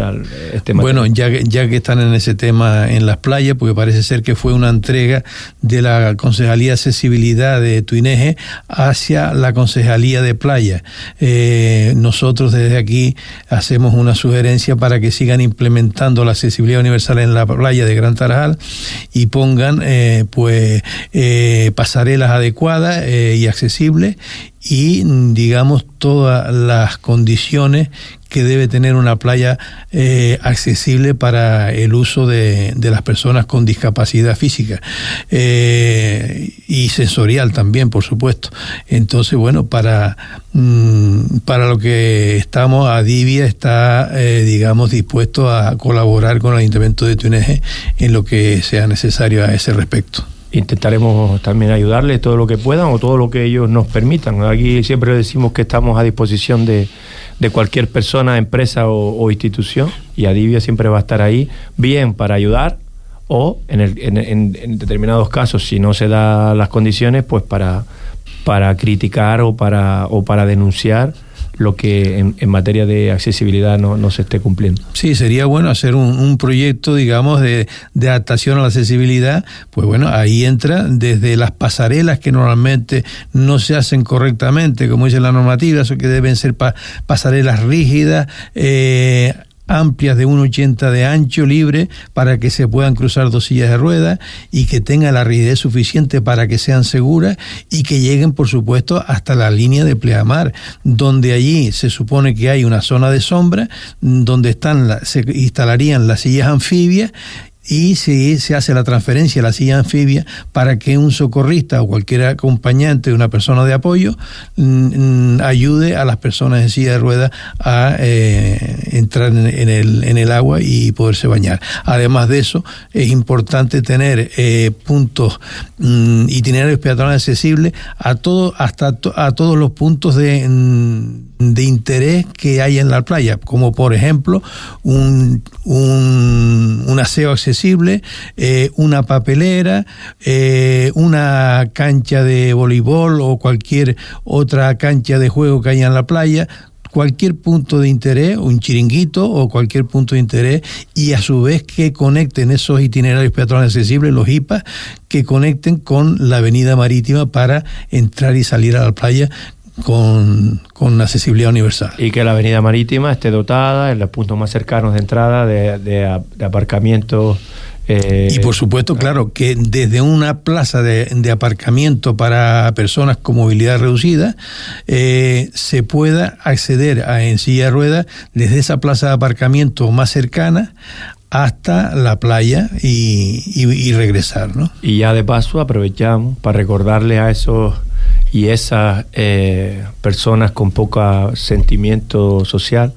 este material. Bueno, ya, ya que están en ese tema en las playas, porque parece ser que fue una entrega de la Concejalía de Accesibilidad de Tuineje hacia la Concejalía de Playa. Eh, nosotros desde aquí hacemos una sugerencia para que sigan implementando la accesibilidad universal en la playa de Gran Tarajal y pongan eh, pues eh, pasarelas adecuadas y accesibles y digamos todas las condiciones que debe tener una playa eh, accesible para el uso de, las personas con discapacidad física eh, y sensorial también, por supuesto. Entonces, bueno, para, mm, para lo que estamos, Adivia está, eh, digamos, dispuesto a colaborar con el Ayuntamiento de Tuneje en lo que sea necesario a ese respecto intentaremos también ayudarles todo lo que puedan o todo lo que ellos nos permitan. Aquí siempre decimos que estamos a disposición de, de cualquier persona, empresa o, institución y Adivia siempre va a estar ahí, bien para ayudar o en, el, en, determinados casos, si no se dan las condiciones, pues para, para criticar o para, o para denunciar lo que en, en materia de accesibilidad no, se esté cumpliendo. Sí, sería bueno hacer un, un proyecto, digamos, de, de, adaptación a la accesibilidad. Pues bueno, ahí entra desde las pasarelas que normalmente no se hacen correctamente, como dice la normativa, eso que deben ser pa, pasarelas rígidas. Eh, amplias de 1,80 de ancho libre para que se puedan cruzar dos sillas de ruedas y que tengan la rigidez suficiente para que sean seguras y que lleguen, por supuesto, hasta la línea de pleamar, donde allí se supone que hay una zona de sombra, donde están la, se instalarían las sillas anfibias y si se hace la transferencia a la silla anfibia para que un socorrista o cualquier acompañante una persona de apoyo mm, ayude a las personas en silla de ruedas a eh, entrar en, en, el, en el agua y poderse bañar. Además de eso, es importante tener eh, puntos mm, itinerarios peatonales accesibles a todo, hasta a todos los puntos de mm, de interés que hay en la playa, como por ejemplo un, un, un aseo accesible, eh, una papelera, eh, una cancha de voleibol o cualquier otra cancha de juego que haya en la playa, cualquier punto de interés, un chiringuito o cualquier punto de interés, y a su vez que conecten esos itinerarios peatonales accesibles, los IPA, que conecten con la avenida marítima para entrar y salir a la playa con, con, accesibilidad universal. Y que la avenida marítima esté dotada en los puntos más cercanos de entrada de, de, de aparcamiento. Eh, y por supuesto, claro, que desde una plaza de, de aparcamiento para personas con movilidad reducida eh, se pueda acceder a en silla de ruedas desde esa plaza de aparcamiento más cercana hasta la playa y, y, y regresar, ¿no? Y ya de paso aprovechamos para recordarle a esos y esas eh, personas con poco sentimiento social,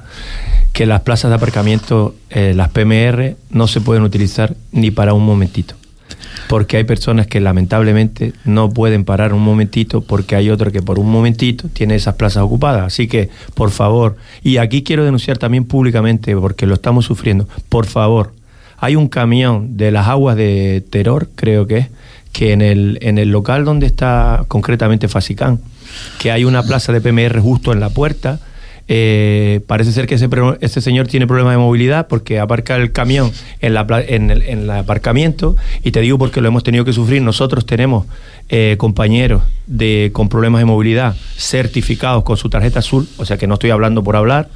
que las plazas de aparcamiento, eh, las PMR, no se pueden utilizar ni para un momentito. Porque hay personas que lamentablemente no pueden parar un momentito porque hay otro que por un momentito tiene esas plazas ocupadas. Así que, por favor, y aquí quiero denunciar también públicamente porque lo estamos sufriendo, por favor, hay un camión de las aguas de Terror, creo que es, que en el, en el local donde está concretamente Fasicán, que hay una plaza de PMR justo en la puerta, eh, parece ser que ese, ese, señor tiene problemas de movilidad porque aparca el camión en, la, en, el, en el aparcamiento y te digo porque lo hemos tenido que sufrir. Nosotros tenemos eh, compañeros de, con problemas de movilidad certificados con su tarjeta azul, o sea que no estoy hablando por hablar,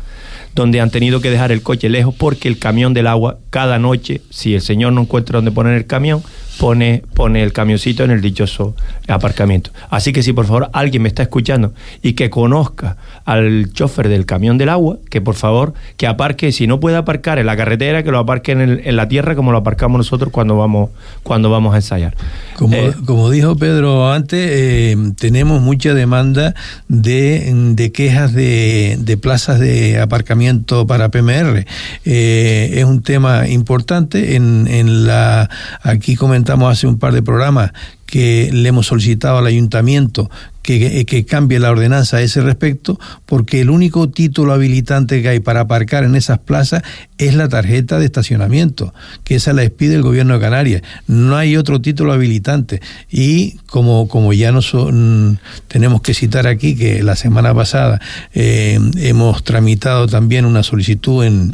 donde han tenido que dejar el coche lejos porque el camión del agua cada noche, si el señor no encuentra dónde poner el camión, pone, pone el camioncito en el dichoso aparcamiento. Así que si por favor alguien me está escuchando y que conozca al chofer del camión del agua, que por favor que aparque, si no puede aparcar en la carretera, que lo aparque en, el, en la tierra como lo aparcamos nosotros cuando vamos, cuando vamos a ensayar. Como, eh, como dijo Pedro antes, eh, tenemos mucha demanda de, de quejas de, de, plazas de aparcamiento para PMR. Eh, es un tema importante. En, en la aquí comentamos comentamos hace un par de programas que le hemos solicitado al ayuntamiento que, que, cambie la ordenanza a ese respecto, porque el único título habilitante que hay para aparcar en esas plazas es la tarjeta de estacionamiento, que esa la expide el gobierno de Canarias. No hay otro título habilitante. Y como, como ya nos mm, tenemos que citar aquí, que la semana pasada eh, hemos tramitado también una solicitud en,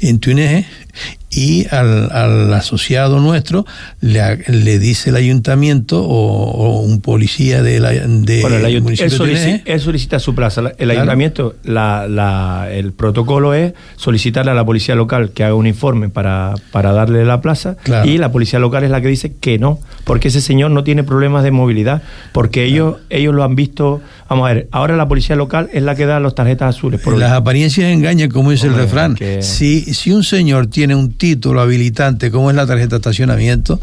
en Tuneje, y al, al, asociado nuestro le, le, dice el ayuntamiento o, o un policía de la, de bueno, el ayunt él, solicita, él, solicita, su plaza. El claro. ayuntamiento, la, la, el protocolo es solicitarle a la policía local que haga un informe para, para darle la plaza claro. y la policía local es la que dice que no, porque ese señor no tiene problemas de movilidad, porque ellos, claro. ellos lo han visto. Vamos a ver, ahora la policía local es la que da las tarjetas azules. Por Las apariencias engañan, como dice Hombre, el refrán. Que... Si, si un señor tiene un título habilitante como es la tarjeta de estacionamiento,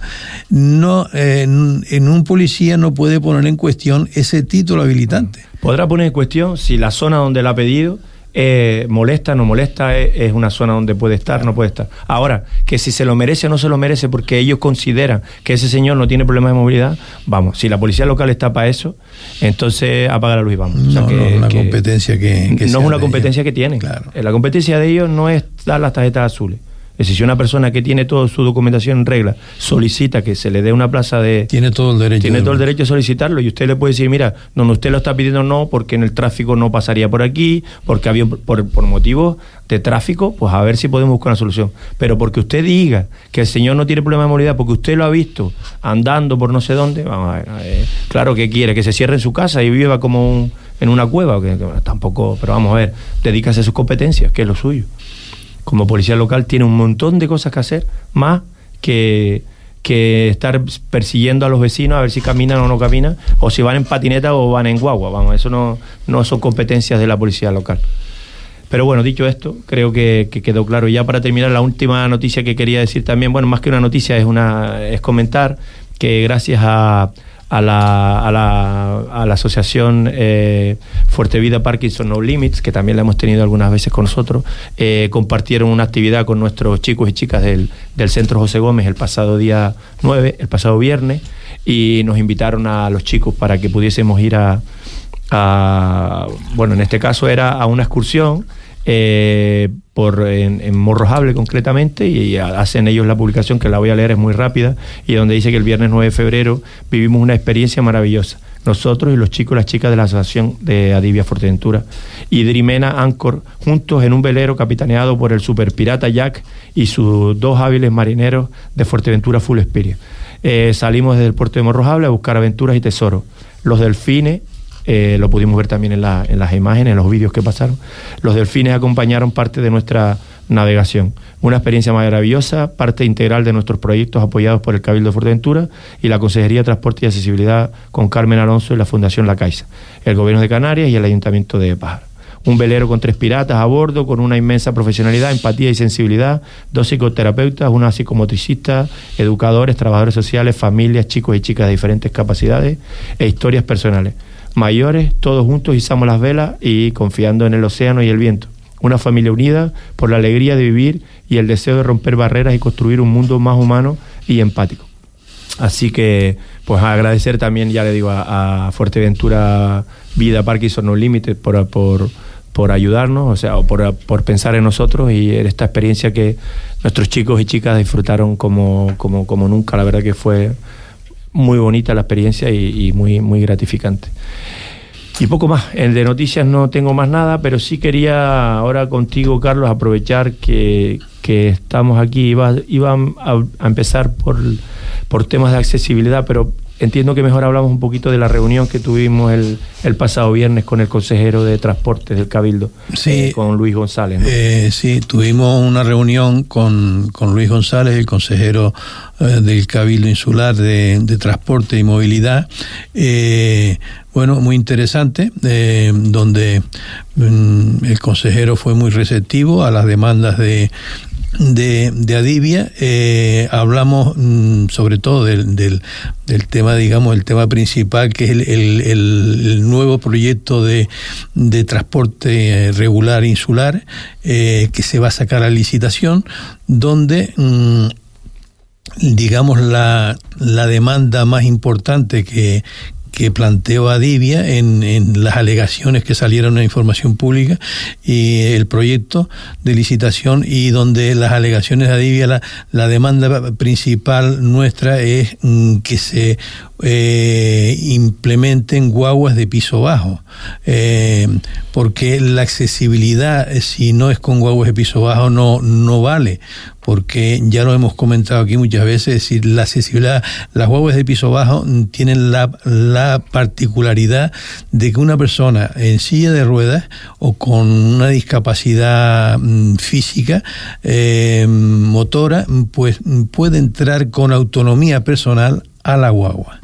no, eh, en, en, un policía no puede poner en cuestión ese título habilitante. Podrá poner en cuestión si la zona donde la ha pedido eh, molesta, no molesta, es, es, una zona donde puede estar, no puede estar. Ahora, que si se lo merece o no se lo merece porque ellos consideran que ese señor no tiene problemas de movilidad, vamos, si la policía local está para eso, entonces apaga la luz y vamos. No, o sea, que, no es una que, competencia que, que No es una competencia ellos. que tienen. Claro. La competencia de ellos no es dar las tarjetas azules Es decir, si una persona que tiene toda su documentación en regla solicita que se le dé una plaza de... Tiene todo el derecho. Tiene todo el derecho a solicitarlo y usted le puede decir, mira, no, usted lo está pidiendo no porque en el tráfico no pasaría por aquí, porque había por, por motivos de tráfico, pues a ver si podemos buscar una solución. Pero porque usted diga que el señor no tiene problema de movilidad, porque usted lo ha visto andando por no sé dónde, vamos a ver, claro que quiere, que se cierre en su casa y viva como en una cueva, que, tampoco, pero vamos a ver, dedícase a sus competencias, que es lo suyo como policía local tiene un montón de cosas que hacer, más que, que estar persiguiendo a los vecinos a ver si caminan o no caminan, o si van en patineta o van en guagua. Vamos, eso no, no son competencias de la policía local. Pero bueno, dicho esto, creo que, que, quedó claro. Y ya para terminar, la última noticia que quería decir también, bueno, más que una noticia, es, una, es comentar que gracias a, a la, a la, a la asociación eh, Fuerte Vida Parkinson No Limits, que también la hemos tenido algunas veces con nosotros, eh, compartieron una actividad con nuestros chicos y chicas del, del Centro José Gómez el pasado día 9, el pasado viernes, y nos invitaron a los chicos para que pudiésemos ir a bueno, en este caso era a una excursión eh, por, en, Morrojable concretamente, y hacen ellos la publicación que la voy a leer, es muy rápida, y donde dice que el viernes 9 de febrero vivimos una experiencia maravillosa. Nosotros y los chicos y las chicas de la Asociación de Adivia Fuerteventura y Drimena Anchor, juntos en un velero capitaneado por el superpirata Jack y sus dos hábiles marineros de Fuerteventura Full Spirit. Eh, salimos desde el puerto de Morrojable a buscar aventuras y tesoros. Los delfines eh, lo pudimos ver también en, las imágenes, en los vídeos que pasaron. Los delfines acompañaron parte de nuestra navegación. Una experiencia maravillosa, parte integral de nuestros proyectos apoyados por el Cabildo de Fuerteventura y la Consejería de Transporte y Accesibilidad con Carmen Alonso y la Fundación La Caixa, el Gobierno de Canarias y el Ayuntamiento de Pájaro. Un velero con tres piratas a bordo, con una inmensa profesionalidad, empatía y sensibilidad, dos psicoterapeutas, una psicomotricista, educadores, trabajadores sociales, familias, chicos y chicas de diferentes capacidades e historias personales mayores, todos juntos izamos las velas y confiando en el océano y el viento. Una familia unida por la alegría de vivir y el deseo de romper barreras y construir un mundo más humano y empático. Así que, pues agradecer también, ya le digo, a, Fuerteventura Vida Parkinson No Límites por, por, por, ayudarnos, o sea, por, por, pensar en nosotros y en esta experiencia que nuestros chicos y chicas disfrutaron como, como, como nunca. La verdad que fue muy bonita la experiencia y, muy, muy gratificante. Y poco más. El de noticias no tengo más nada, pero sí quería ahora contigo, Carlos, aprovechar que, que estamos aquí. Iba, iba a, a, empezar por, por temas de accesibilidad, pero entiendo que mejor hablamos un poquito de la reunión que tuvimos el, el pasado viernes con el consejero de Transportes del Cabildo, sí, eh, con Luis González. Eh, sí, tuvimos una reunión con, con Luis González, el consejero eh, del Cabildo Insular de, de, Transporte y Movilidad. bueno, muy interesante, donde mm, el consejero fue muy receptivo a las demandas de, de, de Adivia eh, hablamos mm, sobre todo del, del, del, tema, digamos, el tema principal que es el, el, nuevo proyecto de, de transporte regular insular eh, que se va a sacar a licitación, donde mm, digamos la, la demanda más importante que, que planteó Adivia en, en las alegaciones que salieron en información pública y el proyecto de licitación y donde las alegaciones de Adivia, la, la demanda principal nuestra es mm, que se eh, implementen guaguas de piso bajo, eh, porque la accesibilidad, eh, si no es con guaguas de piso bajo, no, no vale, porque ya lo hemos comentado aquí muchas veces, decir, la accesibilidad, las guaguas de piso bajo tienen la, la particularidad de que una persona en silla de ruedas o con una discapacidad mm, física, eh, motora, pues puede entrar con autonomía personal a la guagua.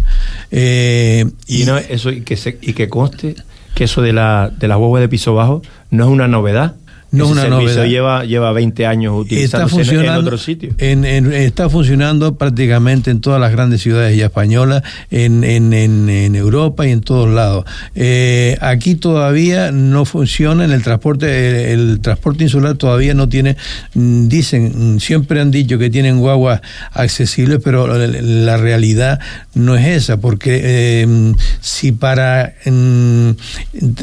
Eh, y, y, no, eso, y, que se, y que conste que eso de la, de la guagua de piso bajo no es una novedad. No una novedad. Lleva, lleva 20 años utilizándose está en. En, en, está funcionando prácticamente en todas las grandes ciudades ya españolas, en, en, Europa y en todos lados. Eh, aquí todavía no funciona en el transporte, el, el, transporte insular todavía no tiene, mm, dicen, mm, siempre han dicho que tienen guaguas accesibles, pero la, la realidad no es esa, porque eh, si para eh,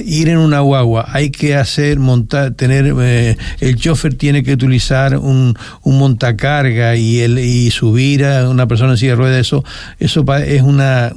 ir en una guagua hay que hacer, montar, tener eh, el chofer tiene que utilizar un, un montacarga y, el, y subir a una persona en de ruedas, eso, eso es una,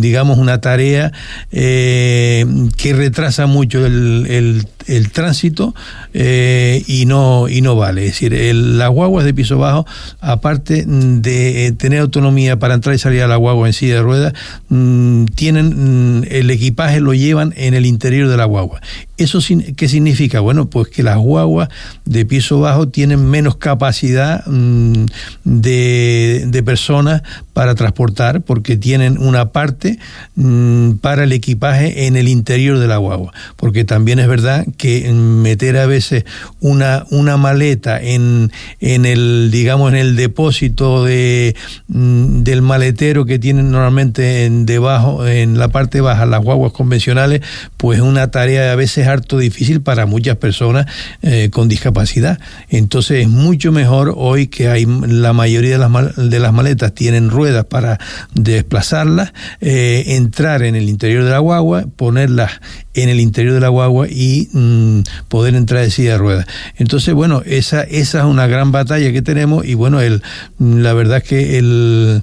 digamos, una tarea eh, que retrasa mucho el, el, el tránsito eh, y, no, y no vale. Es decir, el, las guaguas de piso bajo, aparte de tener autonomía para entrar y salir a la guagua en silla de ruedas, mm, tienen mm, el equipaje lo llevan en el interior de la guagua. ¿Eso qué significa? Bueno, pues que las guaguas de piso bajo tienen menos capacidad mm, de, de, personas para transportar porque tienen una parte para el equipaje en el interior de la guagua. Porque también es verdad que meter a veces una, una maleta en, en el, digamos, en el depósito de, mm, del maletero que tienen normalmente en debajo, en la parte baja, las guaguas convencionales, pues es una tarea a veces harto difícil para muchas personas eh, con discapacidad. Entonces es mucho mejor hoy que hay la mayoría de las, de las maletas tienen ruedas para desplazarlas, eh, entrar en el interior de la guagua, ponerlas en el interior de la guagua y mm, poder entrar de silla de ruedas. Entonces, bueno, esa, esa es una gran batalla que tenemos y bueno, el, la verdad es que el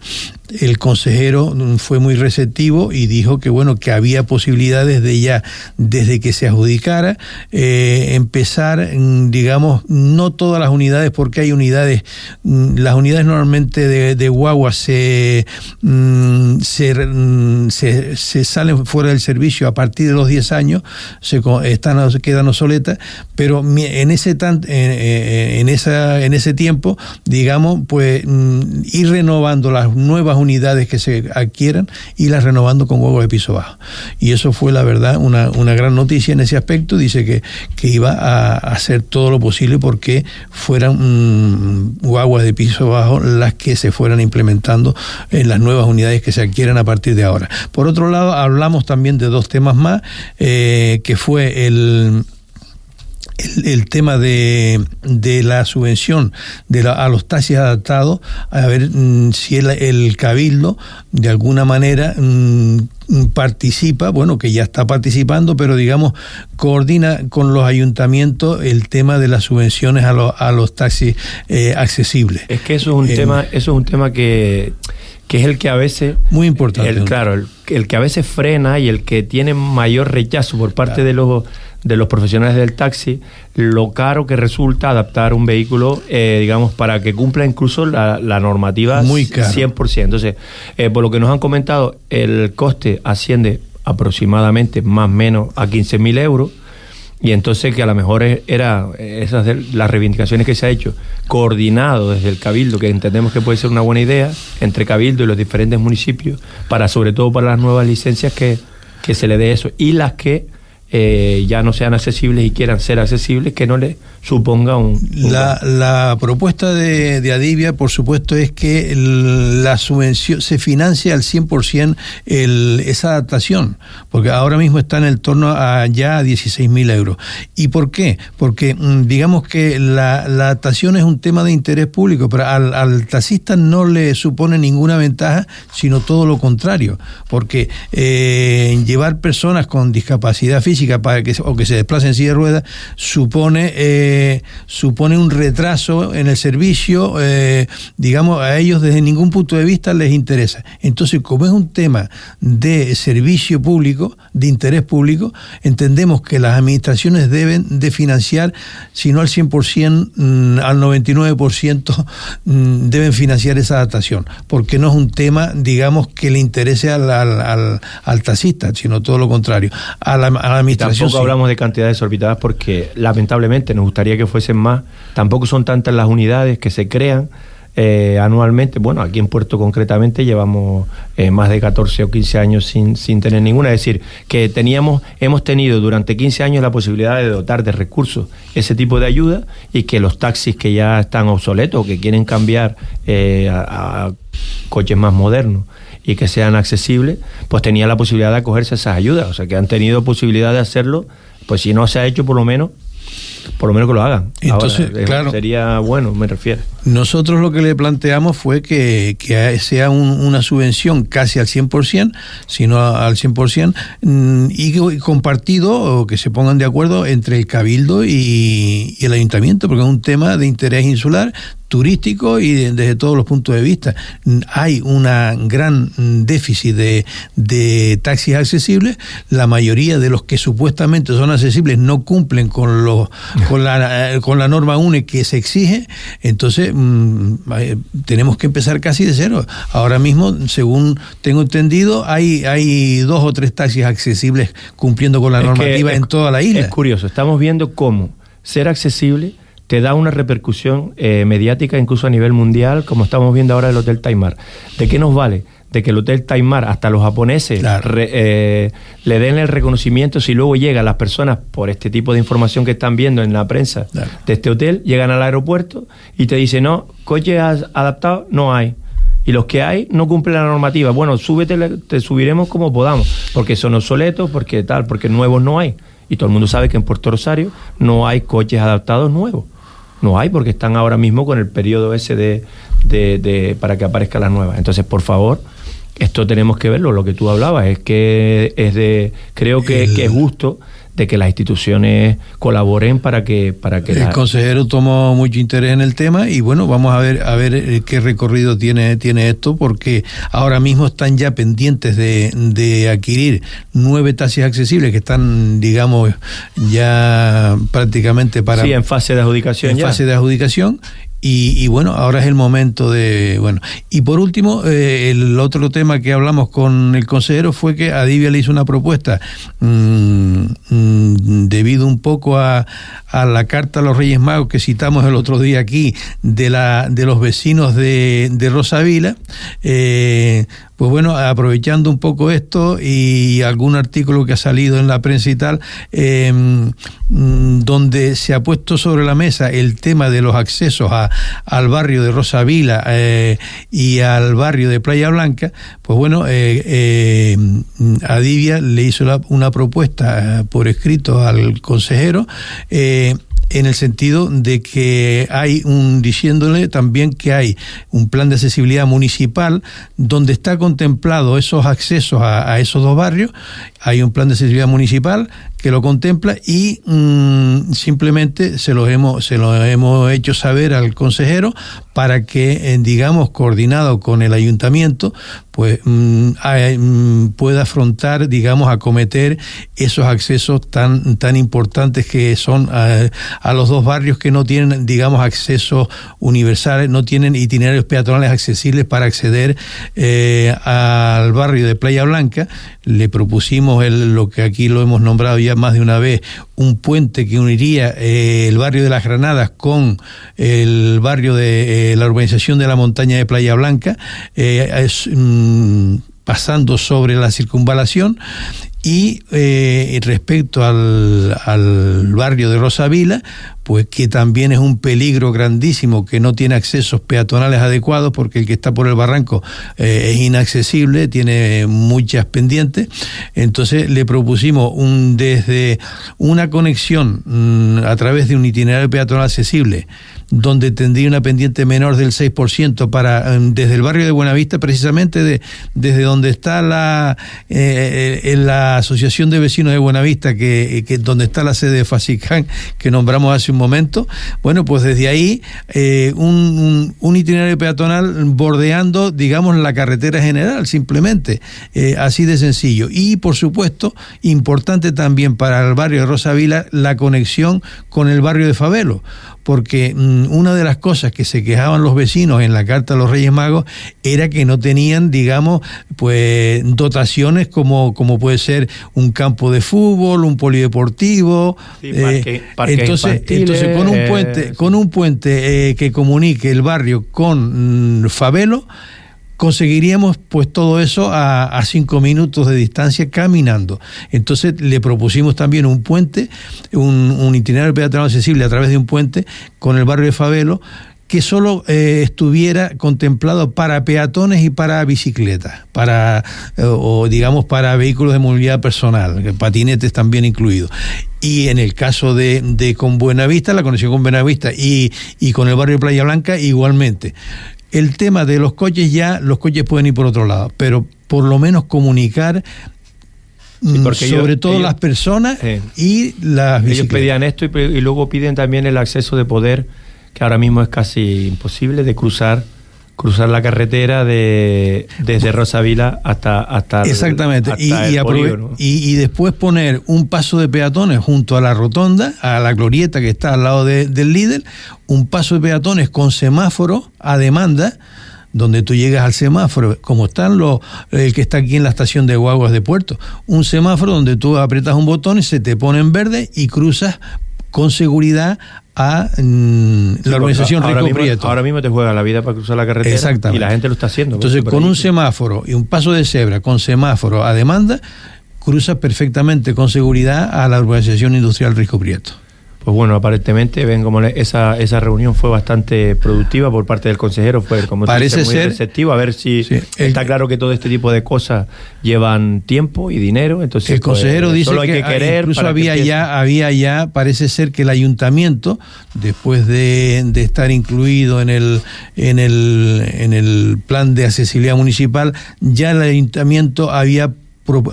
el consejero fue muy receptivo y dijo que bueno que había posibilidades de ya desde que se adjudicara eh, empezar mm, digamos no todas las unidades porque hay unidades mm, las unidades normalmente de, de guagua se, mm, se, se, salen fuera del servicio a partir de los 10 años se están quedan obsoletas pero en ese en, esa en ese tiempo digamos pues ir renovando las nuevas unidades que se adquieran y las renovando con huevos de piso bajo. Y eso fue, la verdad, una, una gran noticia en ese aspecto. Dice que, que iba a, hacer todo lo posible porque fueran mm, guaguas de piso bajo las que se fueran implementando en las nuevas unidades que se adquieran a partir de ahora. Por otro lado, hablamos también de dos temas más, eh, que fue el el, tema de, de, la subvención de a los taxis adaptados, a ver mm, si el, el, cabildo de alguna manera mm, participa, bueno, que ya está participando, pero digamos, coordina con los ayuntamientos el tema de las subvenciones a, los a los taxis eh, accesibles. Es que eso es un eh, tema, eso es un tema que que es el que a veces... Muy importante. El, claro, el, el, que a veces frena y el que tiene mayor rechazo por parte de los de los profesionales del taxi lo caro que resulta adaptar un vehículo, eh, digamos, para que cumpla incluso la, normativa Muy caro. 100%. Entonces, eh, por lo que nos han comentado, el coste asciende aproximadamente más o menos a 15 mil euros. Y entonces que a lo mejor era esas de las reivindicaciones que se ha hecho, coordinado desde el Cabildo, que entendemos que puede ser una buena idea, entre Cabildo y los diferentes municipios, para sobre todo para las nuevas licencias que, que se le dé eso, y las que eh, ya no sean accesibles y quieran ser accesibles, que no le suponga un... la, la, propuesta de, de, Adivia, por supuesto, es que la subvención se financie al 100% el, esa adaptación, porque ahora mismo está en el torno a ya 16 mil euros. ¿Y por qué? Porque mm, digamos que la, la, adaptación es un tema de interés público, pero al, al, taxista no le supone ninguna ventaja, sino todo lo contrario, porque eh, llevar personas con discapacidad física, para que, o que se desplacen en silla de ruedas supone, eh, supone un retraso en el servicio, eh, digamos, a ellos desde ningún punto de vista les interesa. Entonces, como es un tema de servicio público, de interés público, entendemos que las administraciones deben de financiar, si no al 100%, mm, al 99% mm, deben financiar esa adaptación, porque no es un tema, digamos, que le interese al, al, al, taxista, sino todo lo contrario. A la, a la Tampoco hablamos de cantidades orbitadas porque lamentablemente nos gustaría que fuesen más. Tampoco son tantas las unidades que se crean. Eh, anualmente, bueno, aquí en Puerto concretamente llevamos eh, más de 14 o 15 años sin, sin tener ninguna, es decir, que teníamos, hemos tenido durante 15 años la posibilidad de dotar de recursos ese tipo de ayuda y que los taxis que ya están obsoletos o que quieren cambiar eh, a, a coches más modernos y que sean accesibles, pues tenía la posibilidad de acogerse a esas ayudas. O sea, que han tenido posibilidad de hacerlo, pues si no se ha hecho, por lo menos por lo menos que lo hagan. Entonces, Ahora, eh, claro. Sería bueno, me refiero. Nosotros lo que le planteamos fue que, que sea un- una subvención casi al 100%, sino al 100%, mm, y, y compartido o que se pongan de acuerdo entre el Cabildo y, y el Ayuntamiento, porque es un tema de interés insular turístico y de- desde todos los puntos de vista. Hay una gran déficit de, de taxis accesibles. La mayoría de los que supuestamente son accesibles no cumplen con los con la, con la norma UNE que se exige. Entonces mm, eh, tenemos que empezar casi de cero. Ahora mismo, según tengo entendido, hay hay dos o tres taxis accesibles cumpliendo con la Es que normativa es- en toda la isla. Es curioso, estamos viendo cómo ser accesible te da una repercusión eh, mediática incluso a nivel mundial, como estamos viendo ahora el Hotel Taimar. ¿De qué nos vale? De que el Hotel Taimar, hasta los japoneses, Claro. re- eh, le den el reconocimiento si luego llegan las personas por este tipo de información que están viendo en la prensa Claro. de este hotel, llegan al aeropuerto y te dicen, no, coches adaptados no hay. Y los que hay no cumplen la normativa. Bueno, súbete, te subiremos como podamos, porque son obsoletos, porque tal, porque nuevos no hay. Y todo el mundo sabe que en Puerto Rosario no hay coches adaptados nuevos. No hay, porque están ahora mismo con el periodo ese de, de- para que aparezcan las nuevas. Entonces, por favor, esto tenemos que verlo. Lo que tú hablabas es que es de, creo que es justo de que las instituciones colaboren para que, para que El la- consejero tomó mucho interés en el tema y bueno, vamos a ver a ver eh, qué recorrido tiene tiene esto porque ahora mismo están ya pendientes de, de adquirir nueve taxis accesibles que están, digamos, ya prácticamente para sí, en fase de adjudicación en ya. fase de adjudicación y, bueno, ahora es el momento de, bueno, y por último, eh, el otro tema que hablamos con el consejero fue que a Divia le hizo una propuesta mm, mm, debido un poco a, a la carta a los Reyes Magos que citamos el otro día aquí de, la, de los vecinos de, de Rosavila, eh, pues bueno, aprovechando un poco esto y algún artículo que ha salido en la prensa y tal, eh, donde se ha puesto sobre la mesa el tema de los accesos a, al barrio de Rosavila eh, y al barrio de Playa Blanca, pues bueno, eh, eh, a Divia le hizo la- una propuesta eh, por escrito al consejero. En el sentido de que hay un diciéndole también que hay un plan de accesibilidad municipal donde está contemplado esos accesos a, a esos dos barrios hay un plan de accesibilidad municipal que lo contempla y mm, simplemente se lo hemos se lo hemos hecho saber al consejero para que eh, digamos coordinado con el ayuntamiento pues mm, mm, pueda afrontar digamos acometer esos accesos tan tan importantes que son a, a los dos barrios que no tienen digamos accesos universales no tienen itinerarios peatonales accesibles para acceder eh, al barrio de Playa Blanca. Le propusimos el- lo que aquí lo hemos nombrado ya más de una vez, un puente que uniría eh, el barrio de las Granadas con el barrio de eh, la urbanización de la montaña de Playa Blanca, eh, mm, pasando sobre la circunvalación. Y eh, respecto al, al barrio de Rosavila, pues que también es un peligro grandísimo, que no tiene accesos peatonales adecuados, porque el que está por el barranco eh, es inaccesible, tiene muchas pendientes. Entonces le propusimos un desde una conexión mm, a través de un itinerario peatonal accesible, donde tendría una pendiente menor del 6% para mm, desde el barrio de Buenavista, precisamente de, desde donde está la eh, en la Asociación de Vecinos de Buenavista, que, que donde está la sede de Fasicán, que nombramos hace un momento. Bueno, pues desde ahí eh, un, un, itinerario peatonal bordeando, digamos, la carretera general, simplemente, eh, así de sencillo. Y por supuesto, importante también para el barrio de Rosavila la conexión con el barrio de Favelo porque mmm, una de las cosas que se quejaban los vecinos en la carta a los Reyes Magos era que no tenían, digamos, pues dotaciones como, como puede ser un campo de fútbol, un polideportivo. Sí, parque, eh, entonces, entonces con un eh, puente, con un puente eh, que comunique el barrio con mmm, Favelo, conseguiríamos pues todo eso a, cinco minutos de distancia caminando. Entonces le propusimos también un puente, un, un itinerario peatonal accesible a través de un puente con el barrio de Favelo que solo eh, estuviera contemplado para peatones y para bicicletas, para eh, o digamos para vehículos de movilidad personal, patinetes también incluidos. Y en el caso de, de con Buenavista, la conexión con Buenavista y, y con el barrio Playa Blanca igualmente. El tema de los coches ya, los coches pueden ir por otro lado, pero por lo menos comunicar mm, sobre todo las personas y las bicicletas. Ellos pedían esto y, y, luego piden también el acceso de poder, que ahora mismo es casi imposible, de cruzar cruzar la carretera de desde Rosavila hasta hasta exactamente hasta y, el y, polígono. y, y, después poner un paso de peatones junto a la rotonda a la glorieta que está al lado de, del líder un paso de peatones con semáforo a demanda donde tú llegas al semáforo, como están los, el que está aquí en la estación de guaguas de puerto, un semáforo donde tú apretas un botón y se te pone en verde y cruzas con seguridad a mm, Sí, la organización ahora Rico mismo, Prieto. ahora mismo te juega la vida para cruzar la carretera Exactamente. y la gente lo está haciendo. Entonces, con un semáforo y un paso de cebra con semáforo a demanda, cruza perfectamente con seguridad a la urbanización industrial Rico Prieto. Pues bueno, aparentemente ven como le- esa, esa reunión fue bastante productiva por parte del consejero, fue como Parece dices, muy ser- receptivo, a ver si Sí, está claro que todo este tipo de cosas llevan tiempo y dinero, entonces El pues, consejero dice solo hay que, que, querer incluso que había ya, había ya, parece ser que el ayuntamiento, después de, de estar incluido en el, en el en el plan de accesibilidad municipal, ya el ayuntamiento había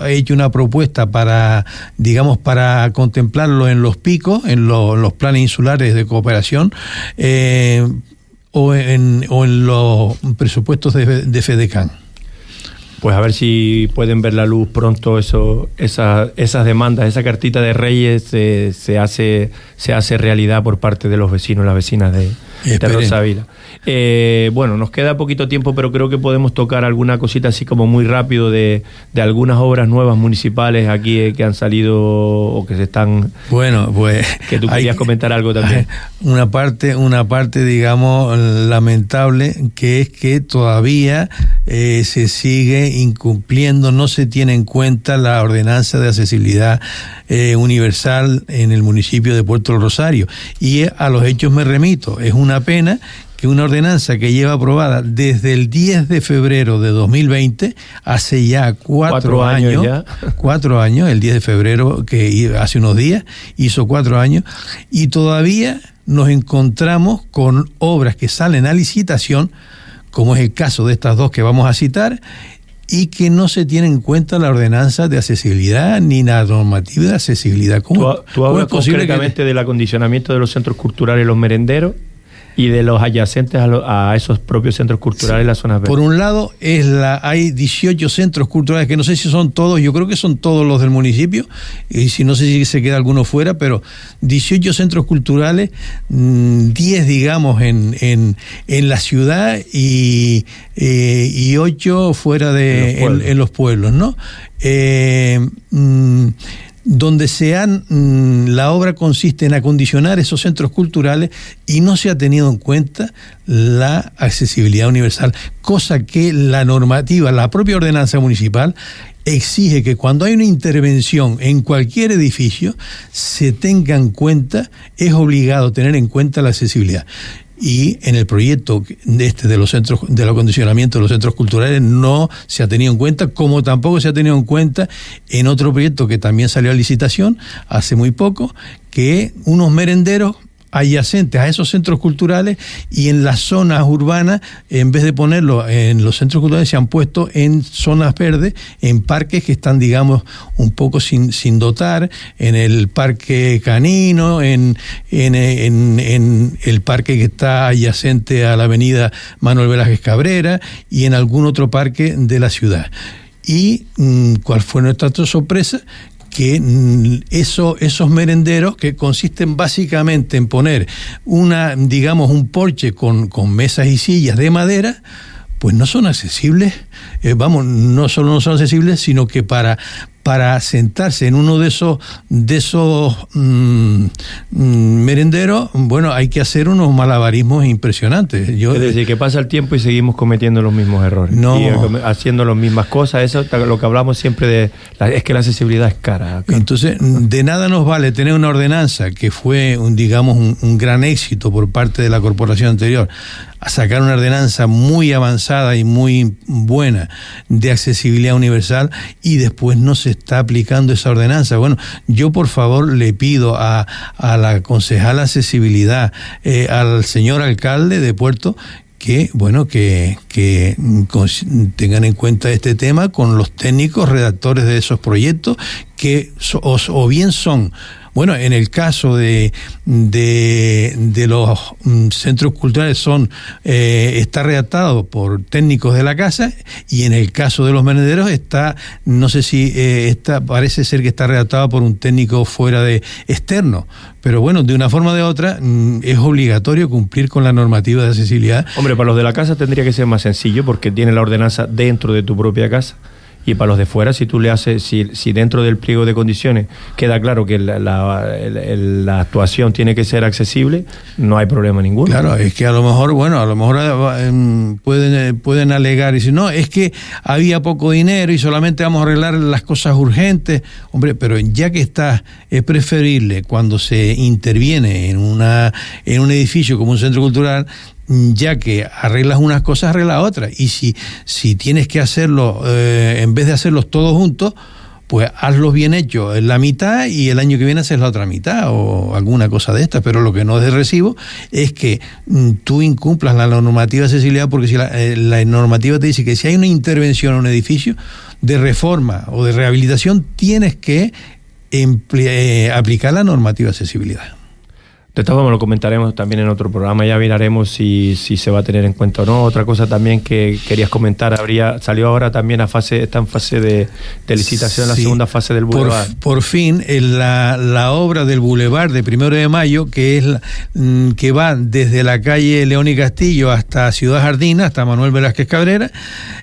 hecho una propuesta para, digamos, para contemplarlo en los picos, en, lo- en los planes insulares de cooperación, eh, o, en, o en los presupuestos de, de FEDECAN. Pues a ver si pueden ver la luz pronto eso, esa, esas demandas, esa cartita de Reyes se hace se hace realidad por parte de los vecinos, las vecinas de, de. Rosavila. Eh, bueno, nos queda poquito tiempo, pero creo que podemos tocar alguna cosita así como muy rápido de, de algunas obras nuevas municipales aquí eh, que han salido o que se están Bueno, pues. que tú hay- querías comentar algo también. Una parte, una parte, digamos, lamentable, que es que todavía eh, se sigue incumpliendo, no se tiene en cuenta la ordenanza de accesibilidad eh, universal en el municipio de Puerto Rosario. Y a los hechos me remito. Es una pena que una ordenanza que lleva aprobada desde el 10 de febrero de 2020, hace ya cuatro, Cuatro años años, ya. cuatro años, el 10 de febrero, que hace unos días, hizo cuatro años, y todavía nos encontramos con obras que salen a licitación, como es el caso de estas dos que vamos a citar, y que no se tiene en cuenta la ordenanza de accesibilidad ni la normativa de accesibilidad. ¿Cómo, Tú, cómo hablas es posible que- concretamente del acondicionamiento de los centros culturales los merenderos y de los adyacentes a, lo- a esos propios centros culturales en las zonas Por verdes. un lado, es la, hay 18 centros culturales, que no sé si son todos, yo creo que son todos los del municipio, y si no sé si se queda alguno fuera, pero 18 centros culturales, mm, 10 digamos en, en, en la ciudad y, eh, y 8 fuera de En los pueblos. en, en los pueblos, ¿no? Eh, mm, donde se han, mm, la obra consiste en acondicionar esos centros culturales y no se ha tenido en cuenta la accesibilidad universal, cosa que la normativa, la propia ordenanza municipal exige que cuando hay una intervención en cualquier edificio se tenga en cuenta, es obligado tener en cuenta la accesibilidad y en el proyecto de este de los centros del acondicionamiento de los centros culturales no se ha tenido en cuenta como tampoco se ha tenido en cuenta en otro proyecto que también salió a licitación hace muy poco que unos merenderos adyacentes a esos centros culturales y en las zonas urbanas, en vez de ponerlo en los centros culturales, se han puesto en zonas verdes, en parques que están, digamos, un poco sin, sin dotar, en el parque canino, en, en, en- en el parque que está adyacente a la avenida Manuel Velázquez Cabrera y en algún otro parque de la ciudad. Y mm, cuál fue nuestra sorpresa, que mm, eso, esos merenderos que consisten básicamente en poner una, digamos, un porche con, con mesas y sillas de madera, pues no son accesibles, eh, vamos, no solo no son accesibles, sino que para, para sentarse en uno de esos de esos mm, mm, merenderos, bueno, hay que hacer unos malabarismos impresionantes. Yo, es decir, que pasa el tiempo y seguimos cometiendo los mismos errores. No. Y haciendo las mismas cosas. Eso es lo que hablamos siempre de... es que la accesibilidad es cara. Entonces, de nada nos vale tener una ordenanza que fue, un, digamos, un gran éxito por parte de la corporación anterior a sacar una ordenanza muy avanzada y muy buena de accesibilidad universal y después no se está aplicando esa ordenanza. Bueno, yo por favor le pido a, a la concejal accesibilidad, eh, al señor alcalde de Puerto, que bueno que, que, tengan en cuenta este tema con los técnicos redactores de esos proyectos que o bien son bueno, en el caso de, de, los mm, centros culturales son eh, está redactado por técnicos de la casa y en el caso de los merederos está, no sé si eh, parece ser que está redactado por un técnico fuera de externo. Pero bueno, de una forma o de otra, mm, es obligatorio cumplir con la normativa de accesibilidad. Hombre, para los de la casa tendría que ser más sencillo porque tiene la ordenanza dentro de tu propia casa. Y para los de fuera, si tú le haces, si, si dentro del pliego de condiciones queda claro que la, la, actuación tiene que ser accesible, no hay problema ninguno. Claro, es que a lo mejor, bueno, a lo mejor eh, em, pueden, eh, pueden alegar y decir, no, es que había poco dinero y solamente vamos a arreglar las cosas urgentes. Hombre, pero ya que está, es preferible cuando se interviene en, una, en un edificio como un centro cultural, ya que arreglas unas cosas, arregla otras. Y si, si tienes que hacerlo, eh, en vez de hacerlos todos juntos, pues hazlos bien hechos en la mitad y el año que viene haces la otra mitad o alguna cosa de estas. Pero lo que no es de recibo es que mm, tú incumplas la normativa de accesibilidad porque si la, eh, la, normativa te dice que si hay una intervención en un edificio de reforma o de rehabilitación, tienes que eh, aplicar la normativa de accesibilidad. De todas formas, lo comentaremos también en otro programa, ya miraremos si, si, se va a tener en cuenta o no. Otra cosa también que querías comentar, habría salió ahora también a fase, está en fase de, licitación, la segunda fase del Boulevard. Por, fin, en la, la, obra del Boulevard de Primero de Mayo, que es mm, que va desde la calle León y Castillo hasta Ciudad Jardín, hasta Manuel Velázquez Cabrera,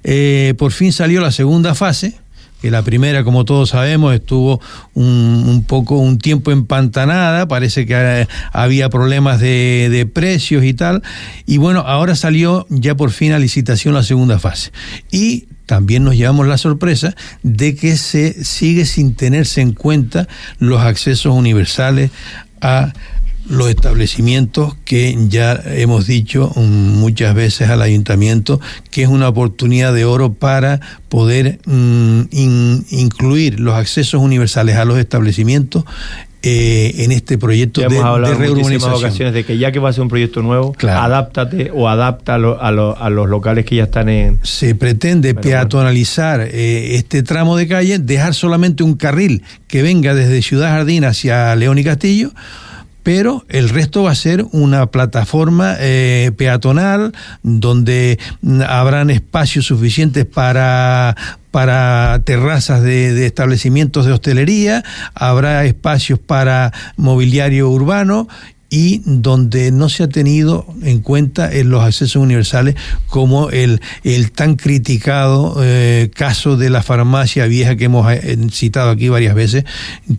eh, por fin salió la segunda fase que la primera, como todos sabemos, estuvo un, poco, un tiempo empantanada, parece que había problemas de, de, precios y tal, y bueno, ahora salió ya por fin a licitación la segunda fase. Y también nos llevamos la sorpresa de que se sigue sin tenerse en cuenta los accesos universales a los establecimientos que ya hemos dicho muchas veces al ayuntamiento que es una oportunidad de oro para poder mm, incluir los accesos universales a los establecimientos eh, en este proyecto de, de reurbanización. ocasiones de que ya que va a ser un proyecto nuevo, adáptate o adapta a, a, los locales que ya están en... Se pretende peatonalizar eh, este tramo de calle, dejar solamente un carril que venga desde Ciudad Jardín hacia León y Castillo, pero el resto va a ser una plataforma eh, peatonal donde habrán espacios suficientes para para terrazas de, establecimientos de hostelería, habrá espacios para mobiliario urbano y donde no se ha tenido en cuenta en los accesos universales como el, el tan criticado eh, caso de la farmacia vieja que hemos eh, citado aquí varias veces,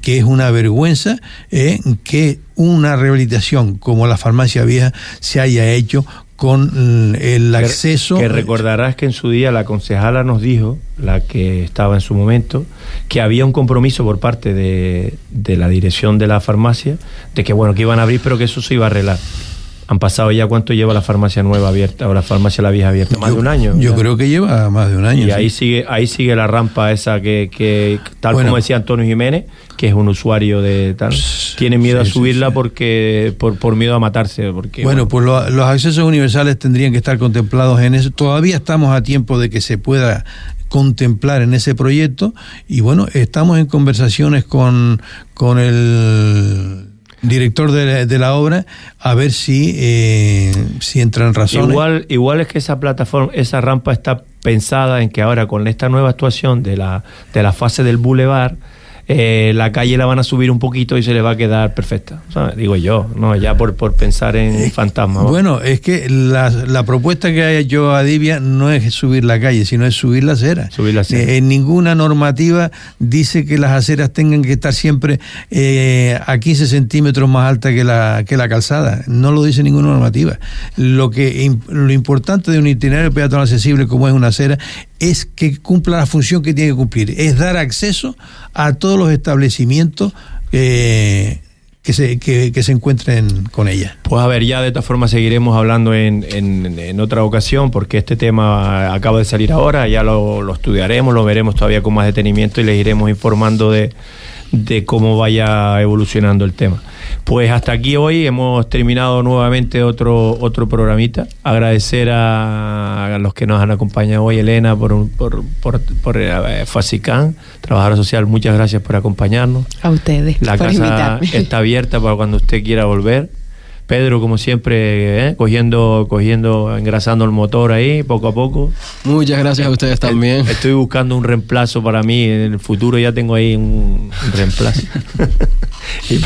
que es una vergüenza eh, que una rehabilitación como la farmacia vieja se haya hecho con el acceso. Que, recordarás que en su día la concejala nos dijo, la que estaba en su momento, que había un compromiso por parte de, de la dirección de la farmacia de que bueno que iban a abrir, pero que eso se iba a arreglar. Han pasado ya cuánto lleva la farmacia nueva abierta o la farmacia la vieja abierta, más de un año. Yo creo que lleva más de un año. Y ahí sigue, ahí sigue la rampa esa que, que tal como decía Antonio Jiménez, que es un usuario de tal, tiene miedo a subirla porque por, por miedo a matarse. Porque, bueno, pues los accesos universales tendrían que estar contemplados en eso. Todavía estamos a tiempo de que se pueda contemplar en ese proyecto y bueno, estamos en conversaciones con, con el director de, la obra a ver si, eh, si entra en razón. Igual, igual es que esa plataforma, esa rampa está pensada en que ahora con esta nueva actuación de la, de la fase del boulevard, eh, la calle la van a subir un poquito y se le va a quedar perfecta. Digo yo, no, ya por, por pensar en fantasmas. Bueno, es que la, la, propuesta que ha hecho Adivia no es subir la calle, sino es subir la acera. Subir la acera. Eh, en ninguna normativa dice que las aceras tengan que estar siempre eh, a 15 centímetros más alta que la, que la calzada. No lo dice ninguna normativa. Lo, que, lo importante de un itinerario peatonal accesible como es una acera es que cumpla la función que tiene que cumplir, es dar acceso a todos los establecimientos eh, que, se, que, se encuentren con ella. Pues a ver, ya de esta forma seguiremos hablando en, en, otra ocasión, porque este tema acaba de salir ahora, ya lo, lo estudiaremos, lo veremos todavía con más detenimiento y les iremos informando de, de cómo vaya evolucionando el tema. Pues hasta aquí hoy hemos terminado nuevamente otro, otro programita. Agradecer a, los que nos han acompañado hoy, Elena, por, por, por, por eh, trabajadora social, muchas gracias por acompañarnos. A ustedes. La casa está abierta para cuando usted quiera volver. Pedro, como siempre, ¿eh? cogiendo, cogiendo, engrasando el motor ahí, poco a poco. Muchas gracias a ustedes también. Estoy buscando un reemplazo para mí. En el futuro ya tengo ahí un, reemplazo. y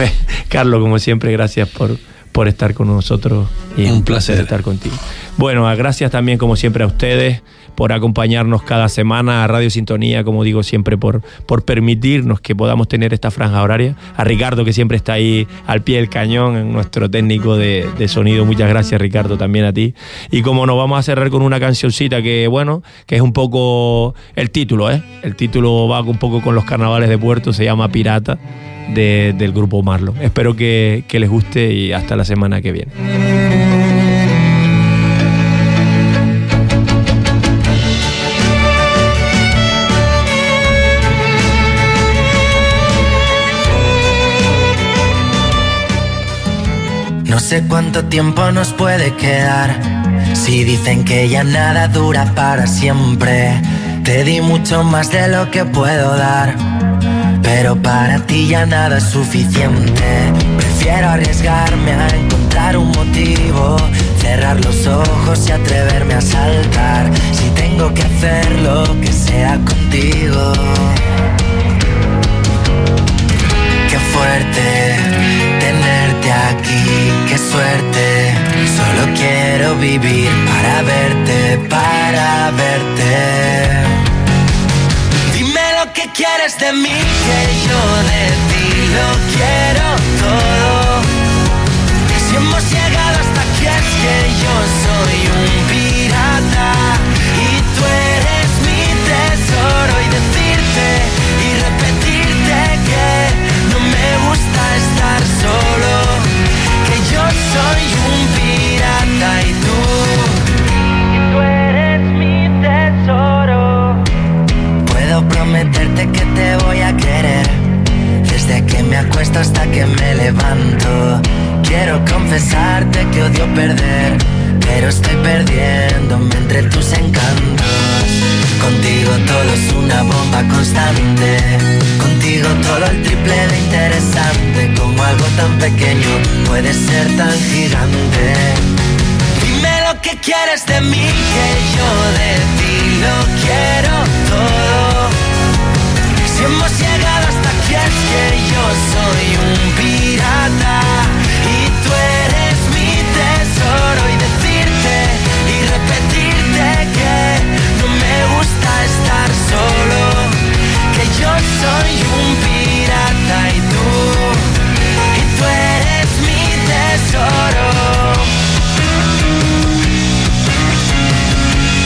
Carlos, como siempre, gracias por, por estar con nosotros. Y un, placer estar contigo. Bueno, gracias también, como siempre, a ustedes por acompañarnos cada semana a Radio Sintonía, como digo siempre, por, por permitirnos que podamos tener esta franja horaria. A Ricardo, que siempre está ahí al pie del cañón, nuestro técnico de, sonido. Muchas gracias, Ricardo, también a ti. Y como nos vamos a cerrar con una cancioncita que, bueno, que es un poco el título, ¿eh? El título va un poco con los carnavales de Puerto, se llama Pirata. del grupo Marlo. Espero que les guste y hasta la semana que viene. No sé cuánto tiempo nos puede quedar. Si dicen que ya nada dura para siempre. Te di mucho más de lo que puedo dar. Pero para ti ya nada es suficiente. Prefiero arriesgarme a encontrar un motivo. Cerrar los ojos y atreverme a saltar. Si tengo que hacerlo, que sea contigo. Qué fuerte tenerte aquí, suerte. Solo quiero vivir para verte, para verte. Dime lo que quieres de mí, que yo de ti lo quiero todo. Si hemos llegado hasta aquí es que yo soy un pirata y tú eres mi tesoro y decirte y repetirte que no me gusta estar solo, que yo soy un pirata y tú, tú eres mi tesoro. Puedo prometerte que te voy a querer, desde que me acuesto hasta que me levanto. Quiero confesarte que odio perder, pero estoy perdiéndome entre tus encantos. Contigo todo es una bomba constante. Contigo todo el triple de interesante. Como algo tan pequeño puede ser tan gigante. Dime lo que quieres de mí, que yo de ti lo quiero todo. Si hemos llegado hasta aquí es que yo soy un pirata solo, que yo soy un pirata y tú, y tú eres mi tesoro.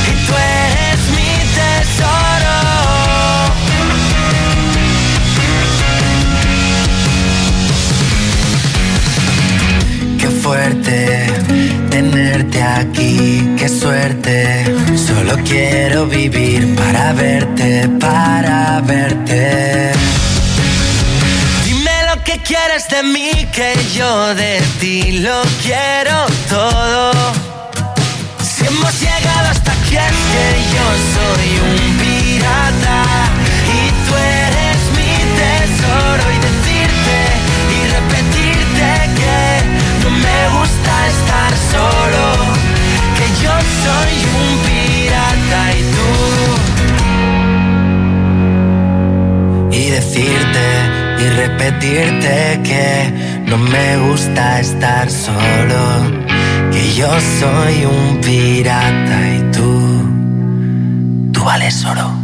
Y tú eres mi tesoro. Qué fuerte tenerte aquí, qué suerte Solo quiero vivir para verte, para verte. Dime lo que quieres de mí, que yo de ti lo quiero todo. Si hemos llegado hasta aquí es que yo soy un pirata y tú eres mi tesoro y decirte y repetirte que no me gusta estar solo, que yo soy un pirata Y decirte y repetirte que no me gusta estar solo, que yo soy un pirata y tú, tú vales oro.